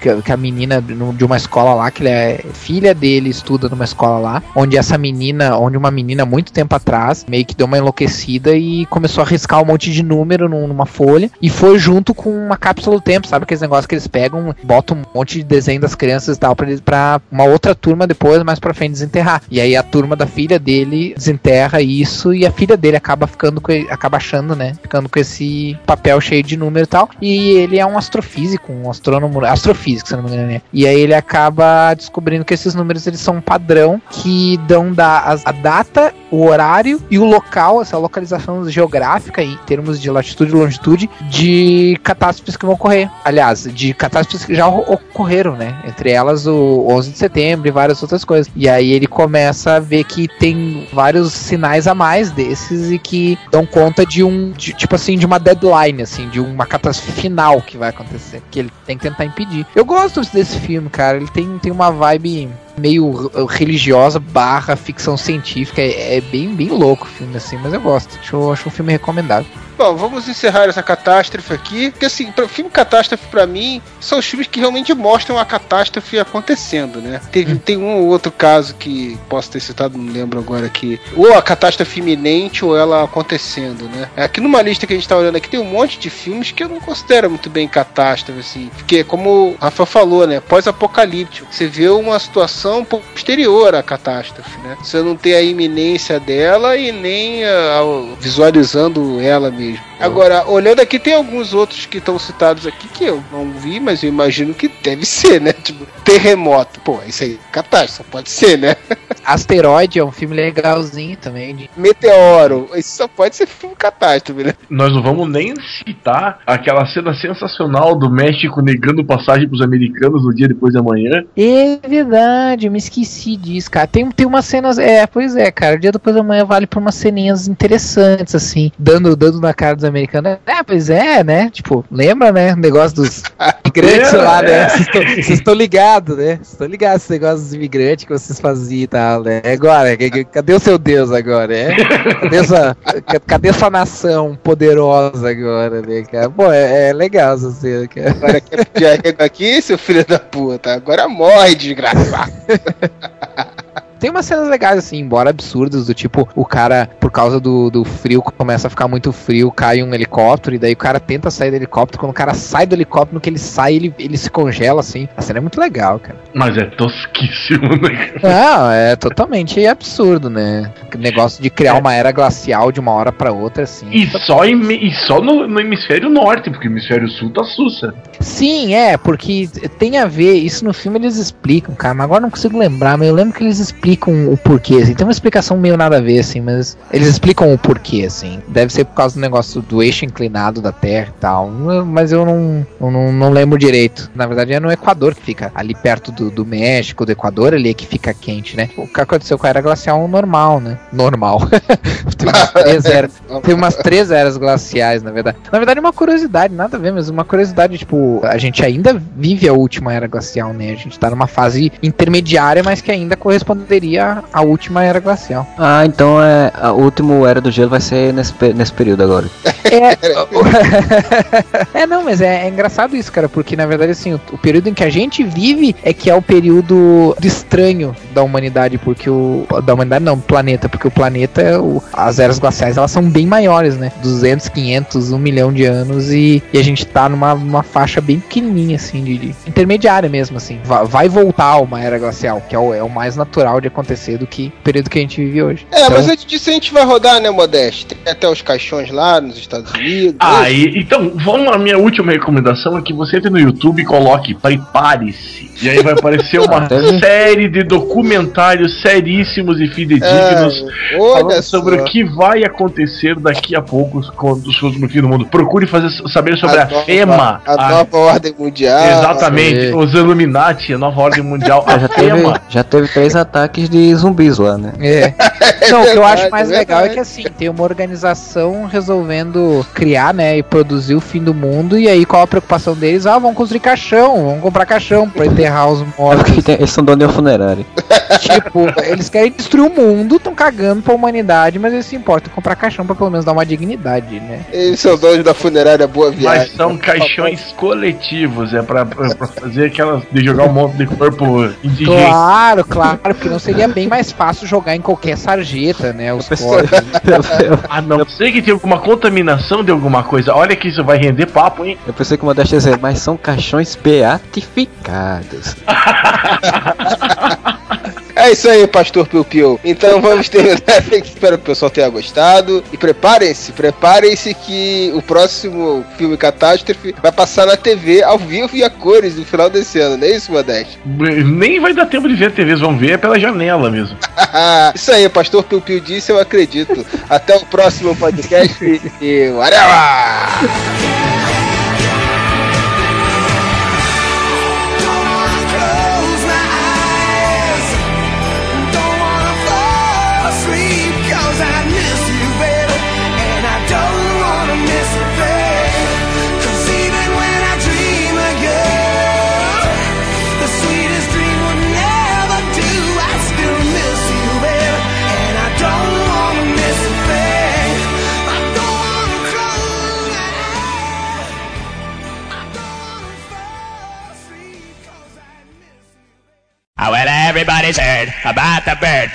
que, que a menina de uma escola lá, que ele é filha dele, estuda numa escola lá, onde essa menina, onde uma menina muito tempo atrás, meio que deu uma enlouquecida e começou a riscar um monte de número num- numa folha e foi junto com uma cápsula do tempo, sabe aqueles negócios que eles pegam, botam um monte de desenho das crianças e tal pra, eles- pra uma outra turma depois, mais pra frente, desenterrar. E aí a turma da filha dele desenterra isso e a filha dele acaba ficando com, acaba achando, né, ficando com esse papel cheio de número e tal. E ele é um astrofísico, um astrônomo, astrofísico, se não me engano, né? E aí ele acaba descobrindo que esses números eles são um padrão que dão da, as- a data, o horário e o local, essa localização geográfica em termos de latitude e longitude de catástrofes que vão ocorrer. Aliás, de catástrofes que já ocorreram, né? Entre elas o 11 de setembro e várias outras coisas. E aí ele começa a ver que tem vários sinais a mais desses e que dão conta de um, de- tipo assim, de uma deadline, assim, de uma catástrofe final que vai acontecer, que ele tem que tentar impedir. Eu gosto desse filme, cara. Ele tem, tem uma vibe meio uh, religiosa barra ficção científica. É, é bem, bem louco o filme, assim, mas eu gosto. Acho, acho um filme recomendável. Bom, vamos encerrar essa catástrofe aqui. Porque assim, pra, filme catástrofe pra mim são os filmes que realmente mostram a catástrofe acontecendo, né? Teve, Tem um ou outro caso que posso ter citado, não lembro agora aqui. Ou a catástrofe iminente ou ela acontecendo, né? Aqui numa lista que a gente tá olhando aqui tem um monte de filmes que eu não considero muito bem catástrofe, assim. Porque, como o Rafa falou, né? Pós-apocalíptico. Você vê uma situação posterior à catástrofe, né? Você não tem a iminência dela e nem ah, ao- visualizando ela mesmo. Agora, olhando aqui, tem alguns outros que estão citados aqui que eu não vi, mas eu imagino que deve ser, né? Tipo, terremoto. Pô, isso aí, é catástrofe, só pode ser, né? Asteroide é um filme legalzinho também. De... Meteoro, isso só pode ser filme catástrofe, né? Nós não vamos nem citar aquela cena sensacional do México negando passagem pros americanos no dia depois de amanhã. É verdade, eu me esqueci disso, cara. Tem, tem umas cenas. É, pois é, cara. O dia depois da manhã vale pra umas ceninhas interessantes, assim. Dando, dando na cara dos americanos. É, pois é, né? Tipo, lembra, né? O negócio dos imigrantes É, lá, né? é. Vocês estão- ligados, né? Vocês estão ligados esse negócio dos imigrantes que vocês faziam e tal, né? Agora, que- que- cadê o seu Deus agora, é? Cadê essa, ca- cadê essa nação poderosa agora, né, cara? Pô, é, é legal essa cena, cara. Agora pedir arrego aqui, seu filho da puta. Agora morre, desgraçado. Tem umas cenas legais, assim, embora absurdas, do tipo, o cara, por causa do, do frio, começa a ficar muito frio, cai um helicóptero, e daí o cara tenta sair do helicóptero. Quando o cara sai do helicóptero, no que ele sai, ele, ele se congela, assim. A cena é muito legal, cara. Mas é tosquíssimo, né? Não, é totalmente absurdo, né? O negócio de criar uma era glacial de uma hora pra outra, assim. E só, em- e só no, no hemisfério norte, porque o hemisfério sul tá sussa. Sim, é, porque tem a ver, isso no filme eles explicam, cara, mas agora eu não consigo lembrar, mas eu lembro que eles explicam o porquê, assim, tem uma explicação meio nada a ver, assim, mas eles explicam o porquê, assim, deve ser por causa do negócio do eixo inclinado da Terra e tal, mas eu não, eu não, não lembro direito, na verdade é no Equador que fica, ali perto do, do México, do Equador ali é que fica quente, né? O que aconteceu com a era glacial normal, né? Normal. tem, umas três eras, tem umas três eras glaciais, na verdade. Na verdade, é uma curiosidade, nada a ver, mas uma curiosidade, tipo, a gente ainda vive a última era glacial, né? A gente tá numa fase intermediária, mas que ainda corresponderia à última era glacial. Ah, então é, a última era do gelo vai ser nesse, nesse período agora. É, não, mas é, é engraçado isso, cara, porque na verdade, assim, o, o período em que a gente vive é que é o período do estranho da humanidade, porque o. Da humanidade não, do planeta, porque o planeta, é o- as eras glaciais, elas são bem maiores, né? 200, 500, 1 milhão de anos e, e a gente tá numa, numa faixa bem pequenininha, assim, de, de- intermediária mesmo, assim. Va- Vai, voltar uma era glacial, que é o, é o mais natural de acontecer do que o período que a gente vive hoje. É, Então, mas antes disso a gente vai rodar, né, Modeste? Tem até os caixões lá nos Estados Unidos. Ah, e- então, vamos a minha última recomendação é que você entre no YouTube e coloque Prepare-se. E aí vai aparecer uma Deve- série de documentários seríssimos e fidedignos É, olha falando sobre o que vai acontecer daqui a pouco quando os no fim do mundo. Procure fazer, saber sobre a, nova- FEMA. A, a- nova ordem mundial. exatamente, os Illuminati, a nova ordem mundial, a já, teve, FEMA. já teve três ataques de zumbis lá, né? É. Não, o que eu acho mais é legal é que assim, tem uma organização resolvendo criar, né, e produzir o fim do mundo, e aí qual a preocupação deles? Ah, vamos construir caixão, vamos comprar caixão pra enterrar os É mortos. porque tem- eles são donos de uma funerária. tipo, eles querem destruir o mundo, estão cagando pra humanidade, mas eles se importam em comprar caixão pra pelo menos dar uma dignidade, né? Eles são donos da funerária Boa Viagem. Mas são caixões coletivos, é pra, pra, pra fazer aquelas. de jogar um monte de corpo indigente. Claro, claro, porque não seria bem mais fácil jogar em qualquer sarjeta, né? Os corpos. A não ser que tenha alguma contaminação de alguma coisa. Olha que isso vai render papo, hein? Eu pensei que uma das dizer, mas são caixões beatificados. É isso aí, Pastor Piu Piu. Então vamos terminar. Espero que o pessoal tenha gostado. E preparem-se, preparem-se que o próximo filme Catástrofe vai passar na TV ao vivo e a cores no final desse ano, não é isso, Modeste? Nem vai dar tempo de ver a TV, vão ver pela janela mesmo. isso aí, Pastor Piu Piu disse, eu acredito. Até o próximo podcast e whatever! Oh, well, everybody's heard about the bird.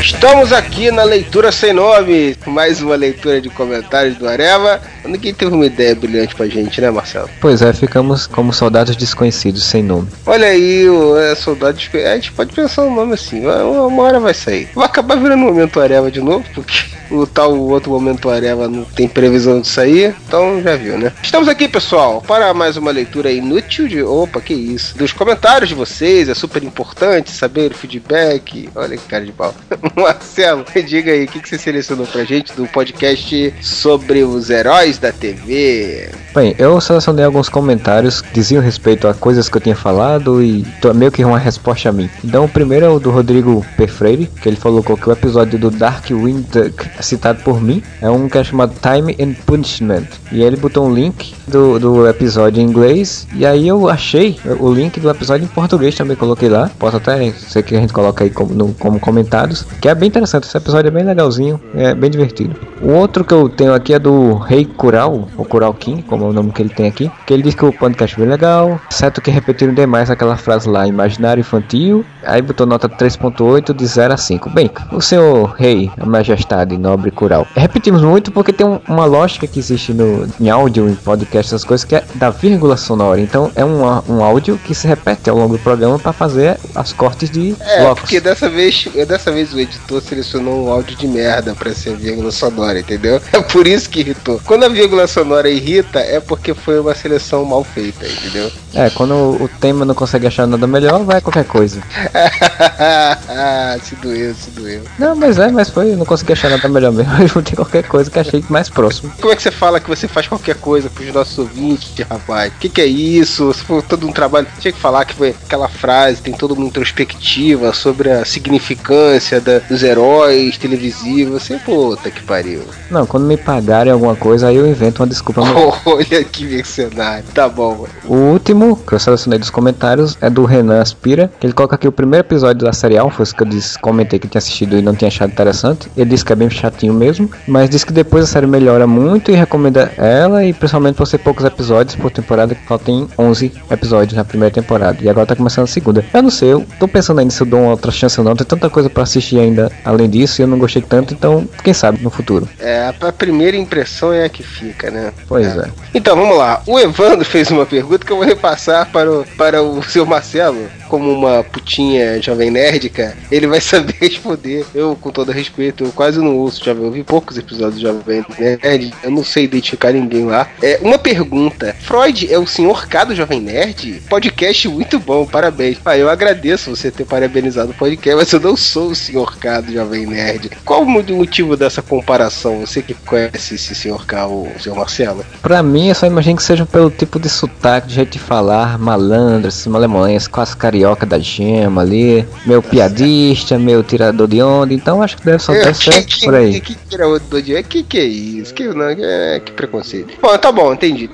Estamos aqui na leitura sem nome, mais uma leitura de comentários do Areva. Ninguém teve uma ideia brilhante pra gente, né, Marcelo? Pois é, ficamos como soldados desconhecidos, sem nome. Olha aí, o é, soldado de... A gente pode pensar um nome assim, uma, uma hora vai sair. Vai acabar virando um momento Areva de novo, porque o tal outro momento Areva não tem previsão de sair, então já viu, né? Estamos aqui, pessoal, para mais uma leitura inútil de. Opa, que isso? Dos comentários de vocês, é super importante saber o feedback. Olha que cara de pau. Marcelo, diga aí, o que, que você selecionou pra gente do podcast sobre os heróis da TV? Bem, eu selecionei alguns comentários que diziam respeito a coisas que eu tinha falado e meio que uma resposta a mim. Então, o primeiro é o do Rodrigo P. Freire, que ele falou que o episódio do Darkwing Duck, citado por mim, é um que é chamado Time and Punishment. E ele botou um link do, do episódio em inglês, e aí eu achei o link do episódio em português também, coloquei lá. Posso até ser que a gente coloca aí como, no- como comentários, que é bem interessante. Esse episódio é bem legalzinho, é bem divertido. O outro que eu tenho aqui é do Rei Kural, ou Kural King, como é o nome que ele tem aqui, que ele diz que o podcast é bem legal, certo que repetiram demais aquela frase lá, imaginário infantil, aí botou nota 3.8 de 0 a 5. Bem, o senhor Rei, a majestade, nobre Kural, repetimos muito porque tem um- uma lógica que existe no, em áudio, em podcast, essas coisas, que é da vírgula sonora. Então é um, um áudio que se repete ao longo do programa para fazer as cortes de É, blocos. porque dessa vez, dessa vez o editor selecionou um áudio de merda pra ser vírgula sonora, entendeu? É por isso que irritou. Quando a vírgula sonora irrita, é porque foi uma seleção mal feita, entendeu? É, quando o tema não consegue achar nada melhor, vai qualquer coisa. se doeu, se doeu. Não, mas é, mas foi, não consegui achar nada melhor mesmo, eu juntei qualquer coisa que achei mais próximo. Como é que você fala que você faz qualquer coisa pros nossos ouvintes, rapaz? O que, que é isso? Se for todo um trabalho, tinha que falar que foi aquela frase, tem toda uma introspectiva sobre a significância da- dos heróis televisivos. Você, puta que pariu. Não, quando me pagarem alguma coisa, aí eu invento uma desculpa. Olha que mercenário. Tá bom, mano. O último que eu selecionei dos comentários é do Renan Aspira, que ele coloca aqui o primeiro episódio da série Alpha, que eu disse, comentei que tinha assistido e não tinha achado interessante. Ele disse que é bem chatinho mesmo, mas disse que depois a série melhora muito e recomenda ela, e principalmente por ser poucos episódios por temporada, que só tem 11 episódios na primeira temporada, e agora tá começando a segunda. Eu não sei, eu tô pensando ainda se eu dou uma outra chance ou não, tem tanta coisa pra assistir ainda além disso, e eu não gostei tanto, então quem sabe no futuro. É, a primeira impressão é a que fica, né? Pois é. Então vamos lá. O Evandro fez uma pergunta que eu vou repassar para o, para o seu Marcelo. Como uma putinha jovem nerdica, ele vai saber responder. Eu, com todo respeito, eu quase não ouço Jovem. Eu vi poucos episódios do Jovem Nerd. Eu não sei identificar ninguém lá. É, uma pergunta: Freud é o senhor K do Jovem Nerd? Podcast muito bom, parabéns. Ah, eu agradeço você ter parabenizado o podcast, mas eu não sou o senhor K do Jovem Nerd. Qual o motivo dessa comparação? Você que conhece esse senhor K, o senhor Marcelo? Pra mim, eu só imagino que seja pelo tipo de sotaque, de jeito de falar, malandro, assim, malemolência, quase carioca da gema ali, meu piadista, meu tirador de onda, então acho que deve só ter certo por aí. Que, que, que, era outro dia? que que é isso? Que, não, é, que preconceito. Bom, tá bom, entendi.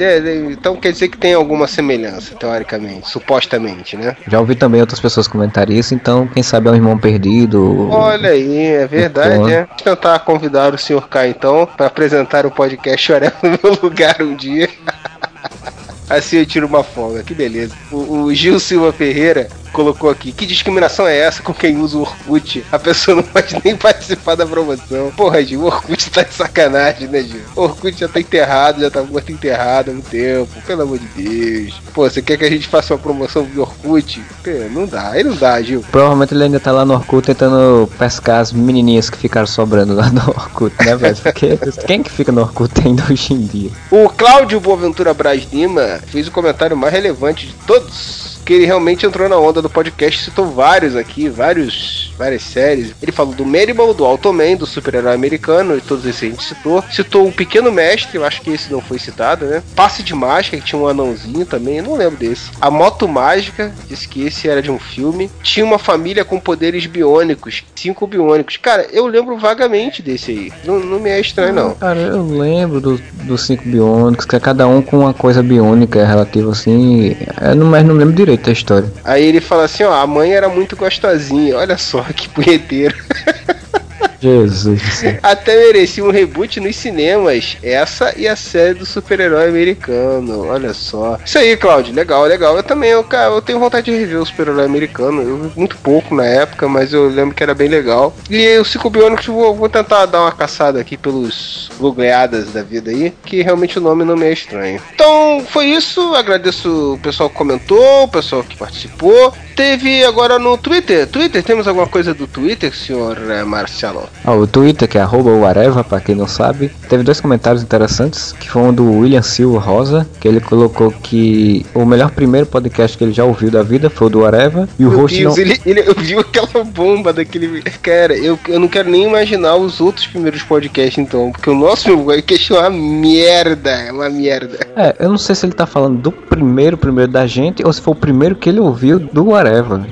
Então quer dizer que tem alguma semelhança, teoricamente, supostamente, né? Já ouvi também outras pessoas comentarem isso, então quem sabe é um irmão perdido. Olha aí, é verdade, né? Vou tentar convidar o senhor K então para apresentar o podcast Chorel no meu lugar um dia. Assim eu tiro uma folga, que beleza. O, o Gil Silva Ferreira colocou aqui: que discriminação é essa com quem usa o Orkut? A pessoa não pode nem participar da promoção. Porra, Gil, o Orkut tá de sacanagem, né, Gil? O Orkut já tá enterrado, já tá morto enterrado há um tempo, pelo amor de Deus. Pô, você quer que a gente faça uma promoção do Orkut? Pô, não dá, aí não dá, Gil. Provavelmente ele ainda tá lá no Orkut tentando pescar as menininhas que ficaram sobrando lá no Orkut, né, velho? Porque quem que fica no Orkut ainda hoje em dia? O Cláudio Boaventura Braz Lima fez o comentário mais relevante de todos. Que ele realmente entrou na onda do podcast, citou vários aqui, vários, várias séries. Ele falou do Maribel, do Automan, do super-herói americano, e todos esses a gente citou. Citou o Pequeno Mestre, eu acho que esse não foi citado, né? Passe de Mágica, que tinha um anãozinho também, eu não lembro desse. A Moto Mágica, disse que esse era de um filme. Tinha uma família com poderes biônicos, cinco biônicos. Cara, eu lembro vagamente desse aí. Não, não me é estranho, não. Cara, eu lembro dos dos cinco biônicos, que é cada um com uma coisa biônica relativa assim. Não, mas não lembro direito da história. Aí ele fala assim, ó, a mãe era muito gostosinha, olha só que punheteiro. Jesus. Até merecia um reboot nos cinemas. Essa e a série do super-herói americano. Olha só. Isso aí, Claudio. Legal, legal. Eu também, eu, cara, eu tenho vontade de rever o super-herói americano. Eu vi muito pouco na época, mas eu lembro que era bem legal. E os Cinco Biônicos, vou, vou tentar dar uma caçada aqui pelos googleadas da vida aí, que realmente o nome não me é estranho. Então, foi isso. Agradeço o pessoal que comentou, o pessoal que participou. Teve agora no Twitter. Twitter, temos alguma coisa do Twitter, senhor eh, Marcelo? Ó, o Twitter, que é arroba o Areva, pra quem não sabe, teve dois comentários interessantes, que foi um do William Silva Rosa, que ele colocou que o melhor primeiro podcast que ele já ouviu da vida foi o do Areva, e o Meu host Deus, não... ele, ele viu aquela bomba daquele. Cara, eu, eu não quero nem imaginar os outros primeiros podcasts, então. Porque o nosso podcast é uma merda. É uma merda. É, eu não sei se ele tá falando do primeiro, primeiro da gente, ou se foi o primeiro que ele ouviu do Areva.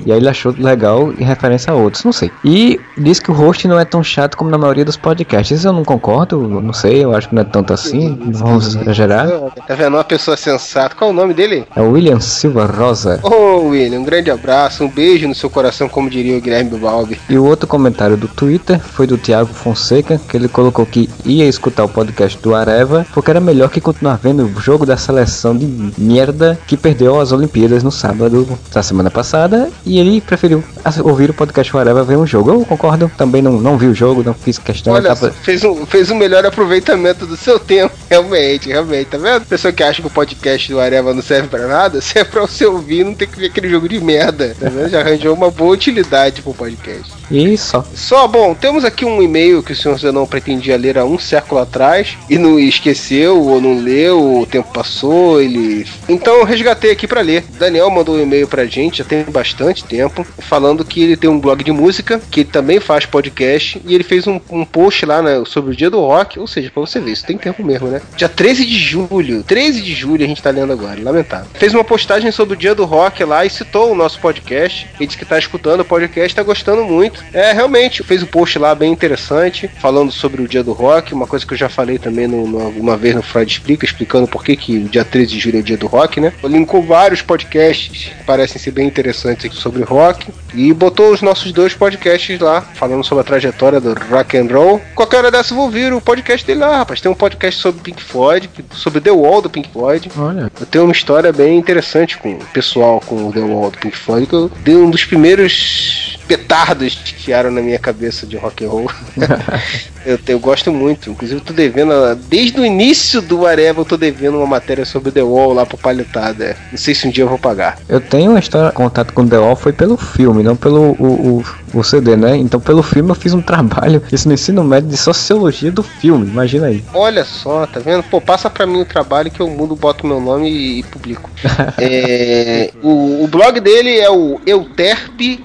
E aí ele achou legal em referência a outros, não sei. E diz que o host não é tão chato como na maioria dos podcasts. Isso eu não concordo, não sei, eu acho que não é tanto assim. Vamos exagerar. Tá vendo? Uma pessoa sensata. Qual é o nome dele? É o William Silva Rosa. Ô, William, um grande abraço, um beijo no seu coração, como diria o Guilherme Balbi. E o outro comentário do Twitter foi do Thiago Fonseca, que ele colocou que ia escutar o podcast do Areva, porque era melhor que continuar vendo o jogo da seleção de merda que perdeu as Olimpíadas no sábado da semana passada, e ele preferiu ouvir o podcast do Areva ver um jogo. Eu concordo, também não, não vi o jogo, não fiz questão. Olha, tava- fez um, fez um melhor aproveitamento do seu tempo, realmente, realmente, tá vendo? Pessoa que acha que o podcast do Areva não serve pra nada, se é pra você ouvir, não tem que ver aquele jogo de merda, tá vendo? Já arranjou uma boa utilidade pro podcast. E só. Só, bom, temos aqui um e-mail que o senhor Zenon pretendia ler há um século atrás e não esqueceu ou não leu, o tempo passou, ele. Então eu resgatei aqui pra ler. Daniel mandou um e-mail pra gente, já tem bastante tempo, falando que ele tem um blog de música, que também faz podcast, e ele fez um, um post lá né, sobre o dia do rock, ou seja, pra você ver, isso tem tempo mesmo, né? Dia 13 de julho, 13 de julho a gente tá lendo agora, lamentável. Fez uma postagem sobre o dia do rock lá e citou o nosso podcast. Ele disse que tá escutando o podcast, tá gostando muito. É, realmente, fez um post lá bem interessante, falando sobre o dia do rock, uma coisa que eu já falei também no, no, uma vez no Freud Explica, explicando por que, que o dia 13 de julho é o dia do rock, né? Linkou vários podcasts parecem ser bem interessantes sobre rock e botou os nossos dois podcasts lá, falando sobre a trajetória do rock and roll. Qualquer hora dessa eu vou ouvir o podcast dele lá, rapaz. Tem um podcast sobre Pink Floyd, sobre The Wall do Pink Floyd. Olha. Eu tenho uma história bem interessante com o pessoal com o The Wall do Pink Floyd, que eu dei um dos primeiros petardos que criaram na minha cabeça de rock and roll. eu, eu gosto muito. Inclusive, eu tô devendo, desde o início do Areva, eu tô devendo uma matéria sobre The Wall lá pro Palhetada. Não sei se um dia eu vou pagar. Eu tenho uma história, contato com The Wall foi pelo filme, não pelo o, o, o CD, né? Então, pelo filme, eu fiz um trabalho, isso no ensino médio, de sociologia do filme. Imagina aí. Olha só, tá vendo? Pô, passa pra mim o trabalho que eu mudo, boto meu nome e, e publico. é, o, o blog dele é o Euterpe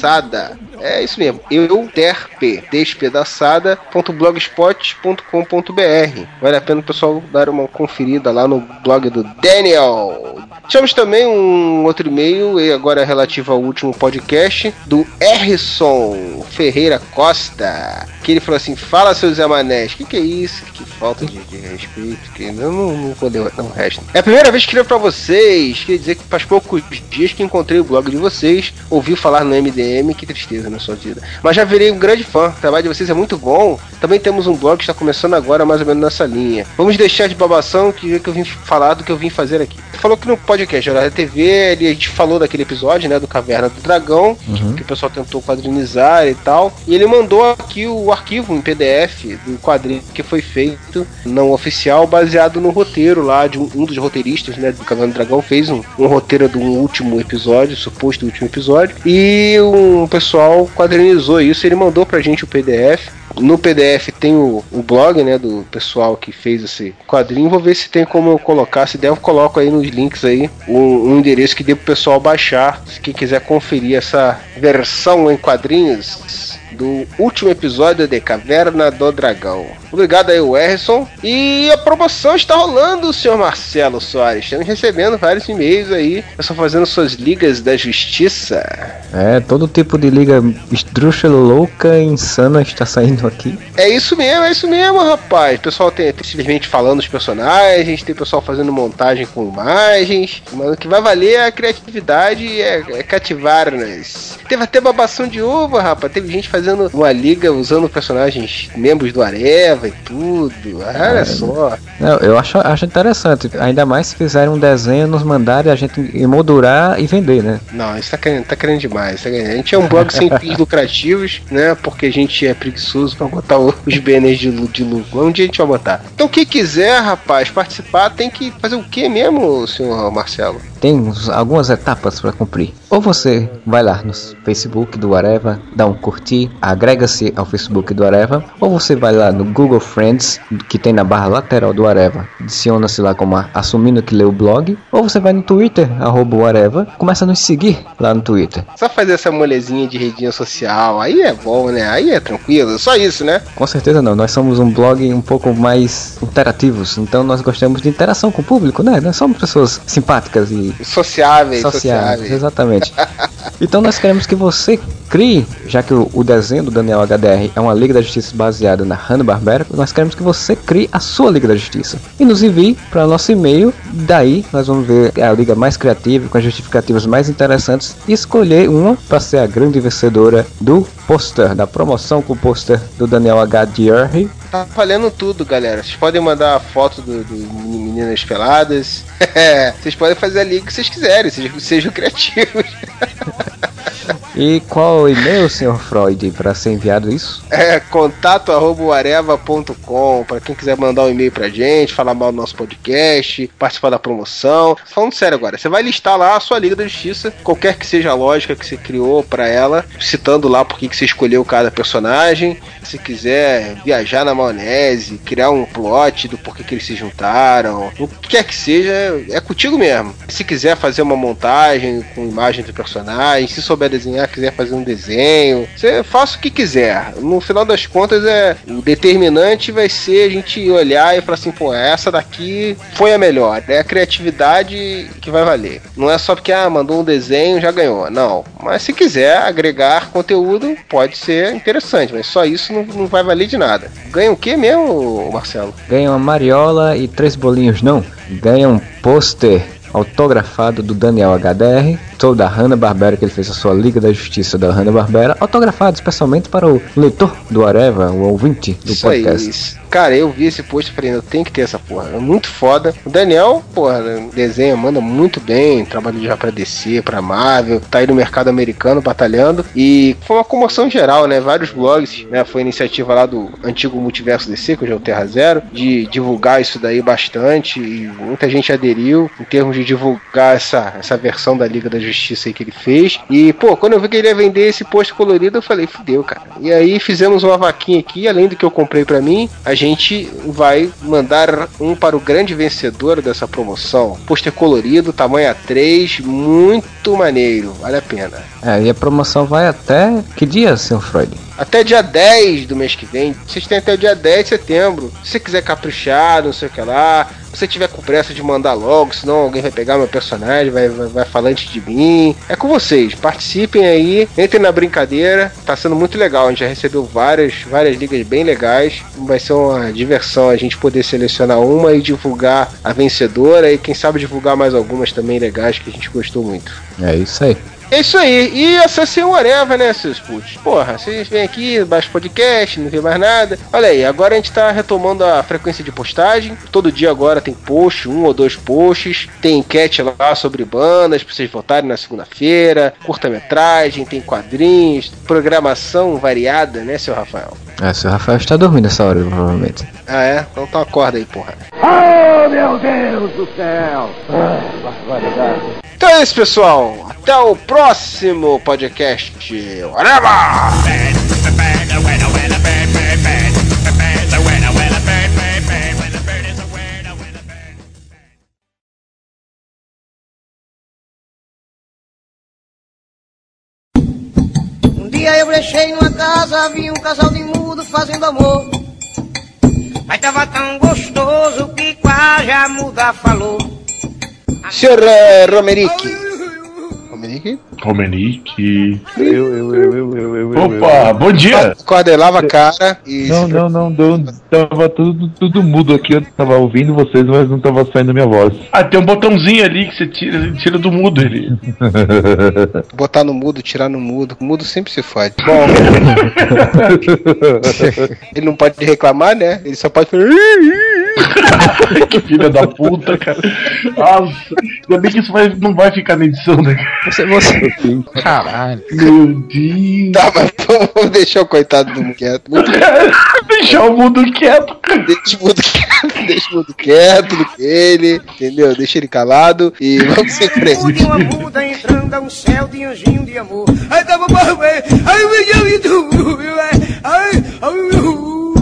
Despedaçada. É isso mesmo, euterpe despedaçada.blogspot.com.br. Vale a pena o pessoal dar uma conferida lá no blog do Daniel. Tivemos também um outro e-mail, e agora relativo ao último podcast, do Erison Ferreira Costa. Que ele falou assim: Fala, seu Zé Manés, o que, que é isso? Que falta de, de respeito, que não, não vou ler o resto. É a primeira vez que escrevo pra vocês. Queria dizer que faz poucos dias que encontrei o blog de vocês, ouvi falar no MDM, que tristeza na sua vida. Mas já virei um grande fã, o trabalho de vocês é muito bom. Também temos um blog que está começando agora, mais ou menos nessa linha. Vamos deixar de babação que, que eu vim falar do que eu vim fazer aqui. Falou que no podcast Horário TV, ele, a gente falou daquele episódio, né, do Caverna do Dragão, Uhum. que o pessoal tentou quadrinizar e tal. E ele mandou aqui o arquivo em PDF do quadrinho que foi feito, não oficial, baseado no roteiro lá de um, um dos roteiristas, né, do Caverna do Dragão, fez um, um roteiro do último episódio, suposto último episódio, e um pessoal quadrinizou isso, ele mandou pra gente o PDF. No PDF tem o, o blog, né, do pessoal que fez esse quadrinho. Vou ver se tem como eu colocar. Se der, eu coloco aí nos links aí um, um endereço que dê pro pessoal baixar. Se quem quiser conferir essa versão em quadrinhos do último episódio de Caverna do Dragão. Obrigado aí, Werson. E a promoção está rolando, senhor Marcelo Soares. Estamos recebendo vários e-mails aí. Pessoal fazendo suas ligas da justiça. É, todo tipo de liga esdrúxula, louca, insana está saindo aqui. É isso mesmo, é isso mesmo, rapaz. O pessoal tem, tem simplesmente falando os personagens, tem pessoal fazendo montagem com imagens. Mas o que vai valer é a criatividade e é, é cativar-nos. Teve até babação de uva, rapaz. Teve gente fazendo uma liga usando personagens, membros do Areva e tudo. Olha É. só. Não, eu acho, acho interessante, ainda mais se fizerem um desenho, nos mandarem a gente emoldurar e vender, né? Não, isso tá querendo, tá querendo demais. tá querendo- A gente é um blog sem fins lucrativos, né? Porque a gente é preguiçoso pra botar os banners de, de lucro. Um dia a gente vai botar. Então, quem quiser, rapaz, participar, tem que fazer o que mesmo, senhor Marcelo? Tem algumas etapas para cumprir. Ou você vai lá no Facebook do Areva, dá um curtir, agrega-se ao Facebook do Areva, ou você vai lá no Google Friends, que tem na barra lateral do Areva, adiciona-se lá como assumindo que lê o blog, ou você vai no Twitter, arroba Areva, começa a nos seguir lá no Twitter. Só fazer essa molezinha de redinha social, aí é bom, né? Aí é tranquilo, só isso, né? Com certeza não, nós somos um blog um pouco mais interativos, então nós gostamos de interação com o público, né? Nós somos pessoas simpáticas e Sociáveis, sociáveis, exatamente. então nós queremos que você crie, já que o, o desenho do Daniel HDR é uma Liga da Justiça baseada na Hanna-Barbera, nós queremos que você crie a sua Liga da Justiça e nos envie para nosso e-mail. Daí nós vamos ver a liga mais criativa, com as justificativas mais interessantes e escolher uma para ser a grande vencedora do pôster, da promoção com o pôster do Daniel HDR. Tá valendo tudo, galera. Vocês podem mandar a foto do, do Meninas Peladas. vocês podem fazer a liga que vocês quiserem, sejam, sejam criativos. E qual o e-mail, senhor Freud, para ser enviado isso? É contato arroba areva.com para quem quiser mandar um e-mail pra gente, falar mal do nosso podcast, participar da promoção. Falando sério agora, você vai listar lá a sua Liga da Justiça, qualquer que seja a lógica que você criou para ela, citando lá por que você escolheu cada personagem. Se quiser viajar na maionese, criar um plot do porquê que eles se juntaram, o que quer que seja, é contigo mesmo. Se quiser fazer uma montagem com imagem do personagem, se souber desenhar, quiser fazer um desenho, você faça o que quiser. No final das contas, é o determinante vai ser a gente olhar e falar assim, pô, essa daqui foi a melhor. É a criatividade que vai valer. Não é só porque ah, mandou um desenho já ganhou. Não. Mas se quiser agregar conteúdo, pode ser interessante, mas só isso não, não vai valer de nada. Ganha o que mesmo, Marcelo? Ganha uma mariola e três bolinhos, não. Ganha um pôster autografado do Daniel HDR, sou da Hanna-Barbera, que ele fez a sua Liga da Justiça da Hanna-Barbera, autografado especialmente para o leitor do Areva, o ouvinte do Isso aí, podcast. isso. Cara, eu vi esse post e falei, eu tenho que ter essa porra. É muito foda. O Daniel, porra, desenha, manda muito bem. Trabalha já pra DC, pra Marvel. Tá aí no mercado americano batalhando. E foi uma comoção geral, né? Vários blogs, né? Foi iniciativa lá do antigo Multiverso DC, que hoje é o Terra Zero, de divulgar isso daí bastante. E muita gente aderiu em termos de divulgar essa, essa versão da Liga da Justiça aí que ele fez. E, pô, quando eu vi que ele ia vender esse post colorido, eu falei, fudeu, cara. E aí fizemos uma vaquinha aqui, além do que eu comprei pra mim, a gente vai mandar um para o grande vencedor dessa promoção. Pôster colorido, tamanho A3, muito maneiro, vale a pena. É, e a promoção vai até que dia, senhor Freud? Até dia 10 do mês que vem. Vocês têm até dia 10 de setembro. Se você quiser caprichar, não sei o que lá. Se você tiver com pressa de mandar logo, senão alguém vai pegar meu personagem, vai, vai, vai falar antes de mim. É com vocês. Participem aí, entrem na brincadeira. Tá sendo muito legal. A gente já recebeu várias, várias ligas bem legais. Vai ser uma diversão a gente poder selecionar uma e divulgar a vencedora. E quem sabe divulgar mais algumas também legais que a gente gostou muito. É isso aí. É isso aí. E acessem o Areva, né, seus putos? Porra, vocês vêm aqui, baixa o podcast, não vê mais nada. Olha aí, agora a gente tá retomando a frequência de postagem. Todo dia agora tem post, um ou dois posts. Tem enquete lá sobre bandas pra vocês votarem na segunda-feira. Curta-metragem, tem quadrinhos, programação variada, né, seu Rafael? É, seu Rafael está dormindo essa hora, provavelmente. Ah, é? Então tá acorda aí, porra. Oh, meu Deus do céu! Ah, barbaridade. Então é isso, pessoal. Até o próximo podcast. Um dia eu brechei numa casa, vi um casal de mudo fazendo amor. Mas tava tão gostoso que quase a muda falou. Signor eh, Romericchi, Romerick? Romenique. Eu, eu, eu, eu, eu, eu. Opa, bom dia! Acorda, lava a cara e. Não, não, não, não, tava tudo, tudo mudo aqui, eu tava ouvindo vocês, mas não tava saindo minha voz. Ah, tem um botãozinho ali que você tira, tira do mudo ele. Botar no mudo, tirar no mudo. O mudo sempre se fode. Bom. ele não pode reclamar, né? Ele só pode falar. que filha da puta, cara. Nossa, ainda bem que isso vai, não vai ficar na edição, né? Você, você. Caralho. Meu Deus. Tá, mas vamos deixar o coitado do mundo quieto. Muito Deixar o mundo quieto. Deixa o mundo quieto, deixa o mundo quieto do que ele, entendeu? Deixa ele calado e vamos em frente. Mude uma muda entrando a um céu de anjinho de amor. Ai, tava bom, ai, ai, ai, ai, ai, ai, ai,